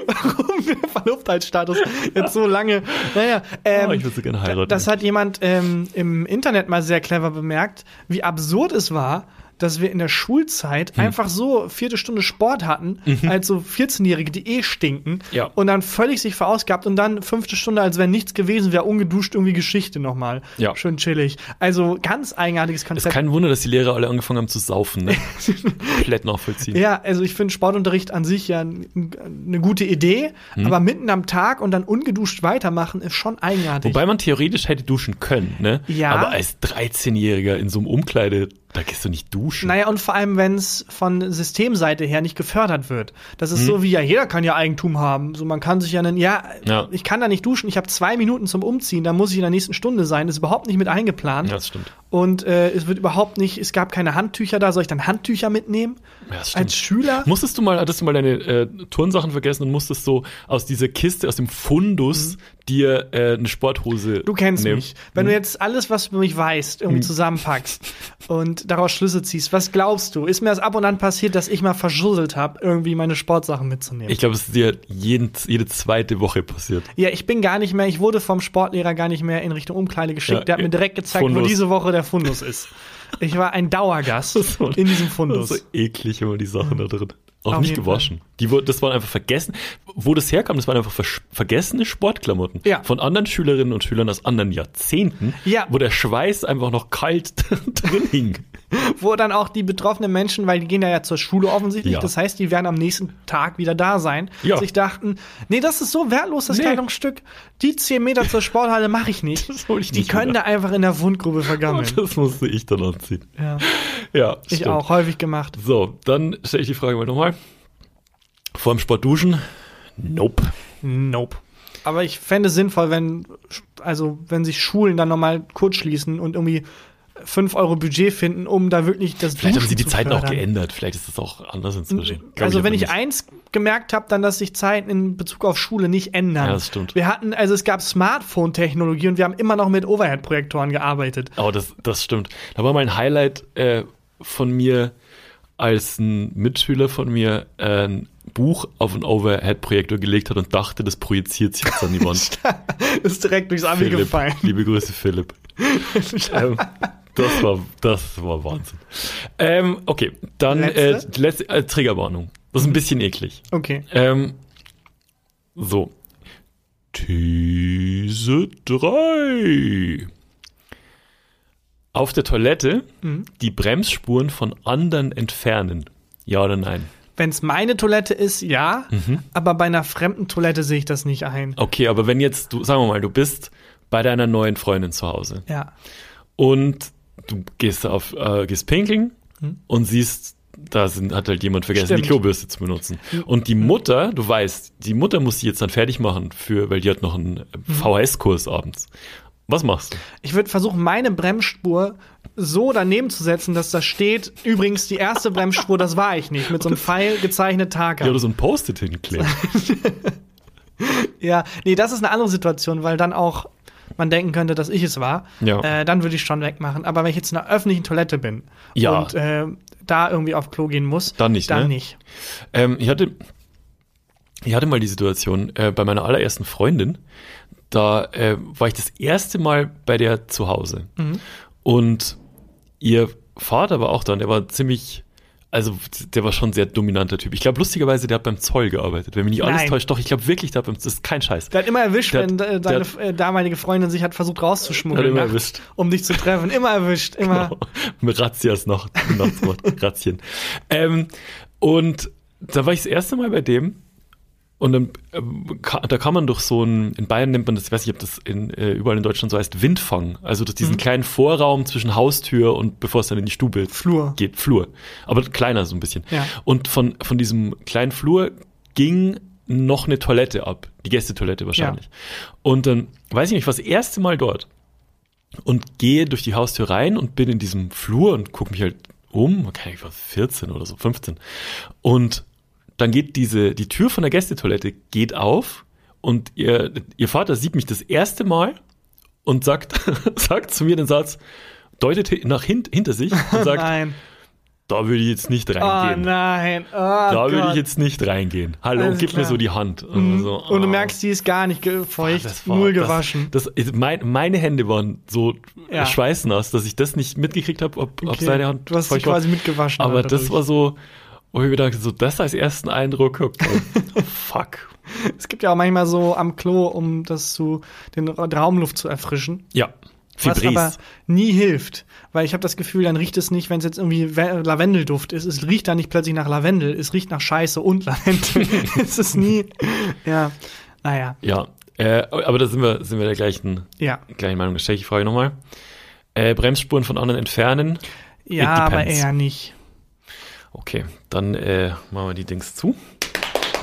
Warum der Verlobtheitsstatus jetzt so lange. Naja, ähm, Oh, ich würde so gerne heiraten. das hat jemand ähm, im Internet mal sehr clever bemerkt, wie absurd es war, dass wir in der Schulzeit Hm. einfach so vierte Stunde Sport hatten, als so 14-Jährige, die eh stinken, Mhm. Ja. und dann völlig sich verausgabt und dann fünfte Stunde, als wenn nichts gewesen wäre, ungeduscht irgendwie Geschichte nochmal. Ja. Schön chillig. Also ganz eigenartiges ist Konzept. kein Wunder, dass die Lehrer alle angefangen haben zu saufen. Ne? Komplett nachvollziehen. Ja, also ich finde Sportunterricht an sich ja eine gute Idee, Mhm. aber mitten am Tag und dann ungeduscht weitermachen ist schon eigenartig. Wobei man theoretisch hätte duschen können, ne? Ja. Aber als 13-Jähriger in so einem Umkleide, da gehst du nicht duschen. naja, und vor allem, wenn es von Systemseite her nicht gefördert wird. Das Mhm. ist so wie, ja, jeder kann ja Eigentum haben. So, man kann sich ja nennen, ja, Ja. ich kann da nicht duschen, ich habe zwei Minuten zum Umziehen, da muss ich in der nächsten Stunde sein, ist überhaupt nicht mit eingeplant. Ja, das stimmt. und äh, es wird überhaupt nicht, es gab keine Handtücher da. Soll ich dann Handtücher mitnehmen? Ja, das stimmt. Als Schüler? Musstest du mal, hattest du mal deine äh, Turnsachen vergessen und musstest so aus dieser Kiste, aus dem Fundus, dir äh, eine Sporthose Du kennst nehmen? mich. Wenn du jetzt alles, was du über mich weißt, irgendwie zusammenpackst und daraus Schlüsse ziehst, was glaubst du? Ist mir das ab und an passiert, dass ich mal verschusselt habe, irgendwie meine Sportsachen mitzunehmen? Ich glaube, es ist dir jeden, jede zweite Woche passiert. ja, ich bin gar nicht mehr, ich wurde vom Sportlehrer gar nicht mehr in Richtung Umkleide geschickt. Ja, der hat mir ja. direkt gezeigt, wo Fundus. diese Woche der Fundus ist. Ich war ein Dauergast in diesem Das Fundus. ist so eklig immer die Sachen da drin. Auch Auf nicht gewaschen. Die, wurden- das waren einfach vergessen. Wo das herkam, das waren einfach versch- vergessene Sportklamotten. Ja. Von anderen Schülerinnen und Schülern aus anderen Jahrzehnten. Ja. Wo der Schweiß einfach noch kalt drin hing. Wo dann auch die betroffenen Menschen, weil die gehen ja, ja zur Schule offensichtlich, Ja. das heißt, die werden am nächsten Tag wieder da sein, Ja. sich dachten, nee, das ist so wertlos, das Nee. Kleidungsstück, die 10 Meter zur Sporthalle mache ich nicht. Das hol ich die nicht können wieder. da einfach in der Wundgrube vergammeln. Das musste ich dann anziehen. Ja, Ja, ich stimmt. auch, häufig gemacht. So, dann stelle ich die Frage mal nochmal. Vor dem Sport duschen? Nope. Nope. Aber ich fände es sinnvoll, wenn, also, wenn sich Schulen dann nochmal kurz schließen und irgendwie 5 Euro Budget finden, um da wirklich das Vielleicht haben Duschen sie die Zeiten auch geändert. Vielleicht ist das auch anders inzwischen. Glaub Also wenn ich nicht. eins gemerkt habe, dann, dass sich Zeiten in Bezug auf Schule nicht ändern. Ja, das stimmt. Wir hatten, also es gab Smartphone-Technologie und wir haben immer noch mit Overhead-Projektoren gearbeitet. Oh, das, das stimmt. Da war mal ein Highlight äh, von mir, als ein Mitschüler von mir äh, ein Buch auf einen Overhead-Projektor gelegt hat und dachte, das projiziert sich jetzt an die Wand. Ist direkt durchs Abi gefallen. liebe Grüße, Philipp. ähm, das war, das war Wahnsinn. Ähm, okay, dann äh, Letzte? die letzte äh, Triggerwarnung. Das ist ein bisschen eklig. Okay. Ähm, so. These 3. Auf der Toilette Mhm. die Bremsspuren von anderen entfernen. Ja oder nein? Wenn es meine Toilette ist, ja. Mhm. Aber bei einer fremden Toilette sehe ich das nicht ein. Okay, aber wenn jetzt, du, sagen wir mal, du bist bei deiner neuen Freundin zu Hause Ja. und du gehst auf, äh, gehst pinkeln und siehst, da sind, hat halt jemand vergessen, die. Stimmt. Klobürste zu benutzen. Und die Mutter, du weißt, die Mutter muss sie jetzt dann fertig machen für, weil die hat noch einen Mhm. VHS-Kurs abends. Was machst du? Ich würde versuchen, meine Bremsspur so daneben zu setzen, dass da steht, übrigens, die erste Bremsspur, das war ich nicht, mit so einem Pfeil gezeichnet Tag. Ja, oder so ein Post-it hinkleben. Ja, nee, das ist eine andere Situation, weil dann auch man denken könnte, dass ich es war. Ja. Äh, dann würde ich schon wegmachen. Aber wenn ich jetzt in einer öffentlichen Toilette bin Ja. und äh, da irgendwie auf Klo gehen muss, Dann nicht, dann ne? nicht. Ähm, ich hatte, ich hatte mal die Situation äh, bei meiner allerersten Freundin, da äh, war ich das erste Mal bei der zu Hause. Und ihr Vater war auch da und der war ziemlich, also der war schon ein sehr dominanter Typ. Ich glaube, lustigerweise, der hat beim Zoll gearbeitet. Wenn mich nicht alles Nein. täuscht, doch, ich glaube wirklich, der hat beim, das ist kein Scheiß. Der hat immer erwischt, Der hat- wenn äh, der deine hat- äh, damalige Freundin sich hat versucht rauszuschmuggeln, Hat immer nachts, erwischt. um dich zu treffen. Immer erwischt, immer. Mit Razzias noch, Nachtswort, Razzien. Ähm, und da war ich das erste Mal bei dem und dann, ka- da kann man durch so ein, in Bayern nennt man das, ich weiß nicht, ob das in, äh, überall in Deutschland so heißt, Windfang. Also durch Mhm. diesen kleinen Vorraum zwischen Haustür und bevor es dann in die Stube Flur. geht, Flur. Aber kleiner so ein bisschen. Ja. Und von, von diesem kleinen Flur ging noch eine Toilette ab. Die Gästetoilette wahrscheinlich. Und dann weiß ich nicht, ich war das erste Mal dort und gehe durch die Haustür rein und bin in diesem Flur und gucke mich halt um. Okay, ich war 14 oder so, 15. Und dann geht diese, die Tür von der Gästetoilette geht auf und ihr, ihr Vater sieht mich das erste Mal und sagt, sagt zu mir den Satz, deutet nach hint, hinter sich und sagt, Nein. da würde ich jetzt nicht Oh reingehen. nein. Oh, da würde ich jetzt nicht reingehen. Hallo, Alles gib mir klar. so die Hand. Und, so, Und du oh. merkst, die ist gar nicht feucht, Das war- null gewaschen. Das, das, mein, meine Hände waren so Ja. schweißnass, dass ich das nicht mitgekriegt habe, ob, ob Okay. seine Hand Du hast sie feucht war. quasi mitgewaschen. Aber das war so, wo ich mir dachte, so das als ersten Eindruck, okay, fuck. Es gibt ja auch manchmal so am Klo, um das zu, den Raumluft zu erfrischen. Ja, Was Fibris. aber nie hilft. Weil ich habe das Gefühl, dann riecht es nicht, wenn es jetzt irgendwie Ve- Lavendelduft ist. Es riecht dann nicht plötzlich nach Lavendel, es riecht nach Scheiße und Lavendel. es ist nie. Ja. Naja. Ja, äh, aber da sind wir, sind wir der gleichen, Ja. gleichen Meinung. Stelle ich die Frage nochmal. Äh, Bremsspuren von anderen entfernen. Ja, aber eher nicht. Okay, dann äh, machen wir die Dings zu.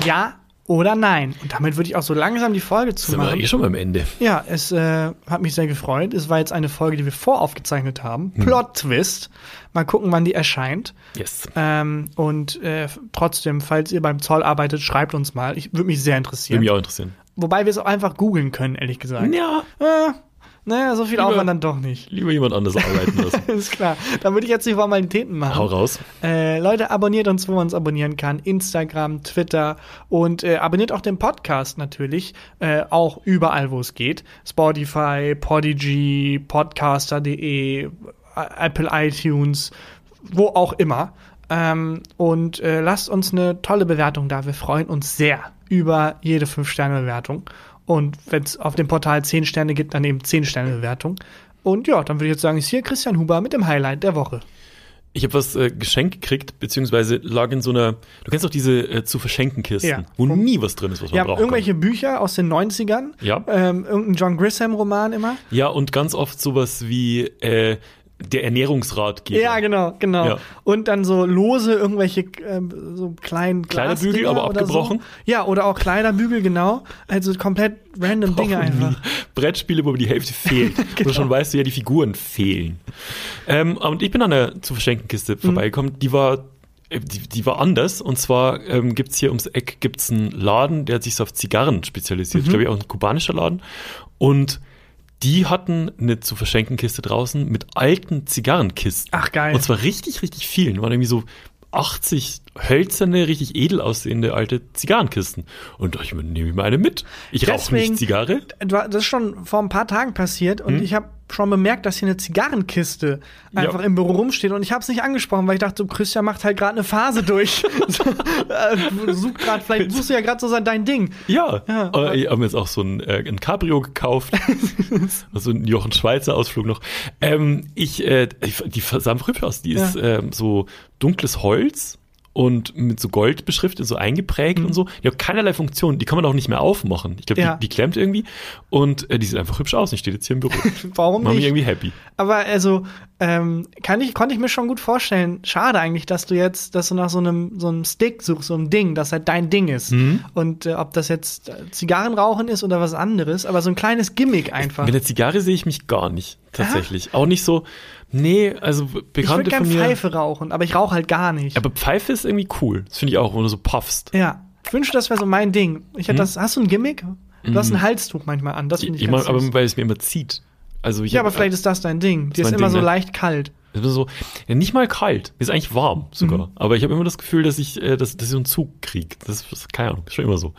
Ja oder nein. Und damit würde ich auch so langsam die Folge Sind wir zumachen. eh schon beim Ende. Ja, es äh, hat mich sehr gefreut. Es war jetzt eine Folge, die wir voraufgezeichnet haben. Plot Twist. Mal gucken, wann die erscheint. Yes. Ähm, und äh, trotzdem, falls ihr beim Zoll arbeitet, schreibt uns mal. Ich würde mich sehr Würde interessieren. mich auch interessieren. Wobei wir es auch einfach googeln können, ehrlich gesagt. Ja, Äh, naja, so viel Lieber- Aufwand dann doch nicht. lieber jemand anders arbeiten lassen. Ist klar. Dann würde ich jetzt die Formalitäten machen. Hau raus. Äh, Leute, abonniert uns, wo man uns abonnieren kann. Instagram, Twitter und äh, abonniert auch den Podcast natürlich. Äh, auch überall, wo es geht. Spotify, Podigy, Podcaster.de, Apple iTunes, wo auch immer. Ähm, und äh, lasst uns eine tolle Bewertung da. Wir freuen uns sehr über jede 5-Sterne-Bewertung. Und wenn es auf dem Portal 10 Sterne gibt, dann eben 10-Sterne-Bewertung. Und ja, dann würde ich jetzt sagen, ist hier Christian Huber mit dem Highlight der Woche. Ich habe was äh, geschenkt gekriegt, beziehungsweise lag in so einer, du kennst doch diese äh, zu verschenken Kisten, Ja. wo nie was drin ist, was man Ja, braucht. irgendwelche Bücher aus den 90ern. Ja. Ähm, irgendein John Grisham-Roman immer. Ja, und ganz oft sowas wie äh, der Ernährungsratgeber. Ja, genau, genau. Ja. Und dann so lose irgendwelche ähm, so kleinen Kleiderbügel, aber abgebrochen? So. Ja, oder auch Kleiderbügel, genau. Also komplett random Dinge Brauchen einfach. nie. Brettspiele, wo die Hälfte fehlt. Wo Genau. du schon weißt, ja, die Figuren fehlen. Ähm, und ich bin an der zu verschenken Kiste Mhm. vorbeigekommen, die war äh, die, die war anders und zwar ähm, gibt's hier ums Eck gibt's einen Laden, der hat sich so auf Zigarren spezialisiert. Mhm. Ich glaube, auch ein kubanischer Laden. Und die hatten eine zu verschenken Kiste draußen mit alten Zigarrenkisten. Ach, geil. Und zwar richtig, richtig vielen. Waren irgendwie so 80 hölzerne, richtig edel aussehende alte Zigarrenkisten. Und ich mir, nehme mal eine mit. Ich rauche nicht Zigarre. Das ist schon vor ein paar Tagen passiert und Hm? ich habe schon bemerkt, dass hier eine Zigarrenkiste einfach Ja. im Büro rumsteht und ich habe es nicht angesprochen, weil ich dachte, so, Christian macht halt gerade eine Phase durch. äh, du suchst gerade, vielleicht suchst du ja gerade so sein dein Ding. Ja, Ja. aber ich habe mir jetzt auch so ein, äh, ein Cabrio gekauft. also ein Jochen Schweizer Ausflug noch. Ähm, ich, äh, die, sah hübsch aus. Die ist ähm, so dunkles Holz und mit so Gold beschriftet, so eingeprägt und so. Die hat keinerlei Funktion. Die kann man auch nicht mehr aufmachen. Ich glaube, Ja. die, die klemmt irgendwie und äh, die sieht einfach hübsch aus. Die steht jetzt hier im Büro. Warum Mach mich nicht? irgendwie happy. Aber also, ähm, kann ich, konnte ich mir schon gut vorstellen. Schade eigentlich, dass du jetzt, dass du nach so einem, so einem Stick suchst, so einem Ding, das halt dein Ding ist. Mhm. Und äh, ob das jetzt äh, Zigarrenrauchen ist oder was anderes, aber so ein kleines Gimmick einfach. Mit der Zigarre sehe ich mich gar nicht, tatsächlich. Auch nicht so, nee, also Ich würde Bekannte gern von mir. Pfeife rauchen, aber ich rauche halt gar nicht. Aber Pfeife ist irgendwie cool. Das finde ich auch, wo du so puffst. ja. Ich wünschte, das wäre so mein Ding. Ich hätte das, hast du ein Gimmick? Du hast ein Halstuch manchmal an, das finde ich, Ich ganz mein, aber weil es mir immer zieht. Also ich Ja, hab- aber vielleicht ist das dein Ding. Dir ist immer Ding, so ne? leicht kalt. Ist so, ja, nicht mal kalt. Mir ist eigentlich warm sogar. Mhm. Aber ich habe immer das Gefühl, dass ich, äh, dass, dass ich so einen Zug kriege. Das ist, keine Ahnung, ist schon immer so.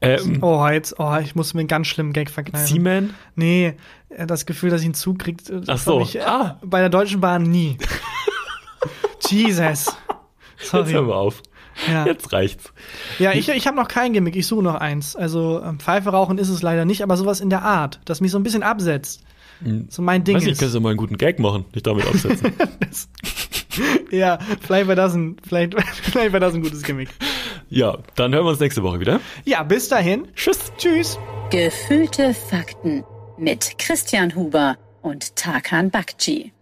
Ähm, Oh, jetzt, oh, ich muss mir einen ganz schlimmen Gag verkneifen. Seaman? Nee, äh, das Gefühl, dass ich einen Zug kriegt, äh, Ach so. Ich, äh, Ah. bei der Deutschen Bahn nie. Jesus. Jetzt Sorry. hör mal auf. Ja, Jetzt reicht's. ja ich, ich habe noch kein Gimmick, ich suche noch eins. Also ähm, Pfeife rauchen ist es leider nicht, aber sowas in der Art, das mich so ein bisschen absetzt. So mein Ding Weiß ist. kannst du mal einen guten Gag machen, nicht damit aufsetzen. Ja, vielleicht wäre das, ein, vielleicht, vielleicht wär das ein gutes Gimmick. ja, dann hören wir uns nächste Woche wieder. Ja, bis dahin. Tschüss. Tschüss. Gefühlte Fakten mit Christian Huber und Tarkan Bakci.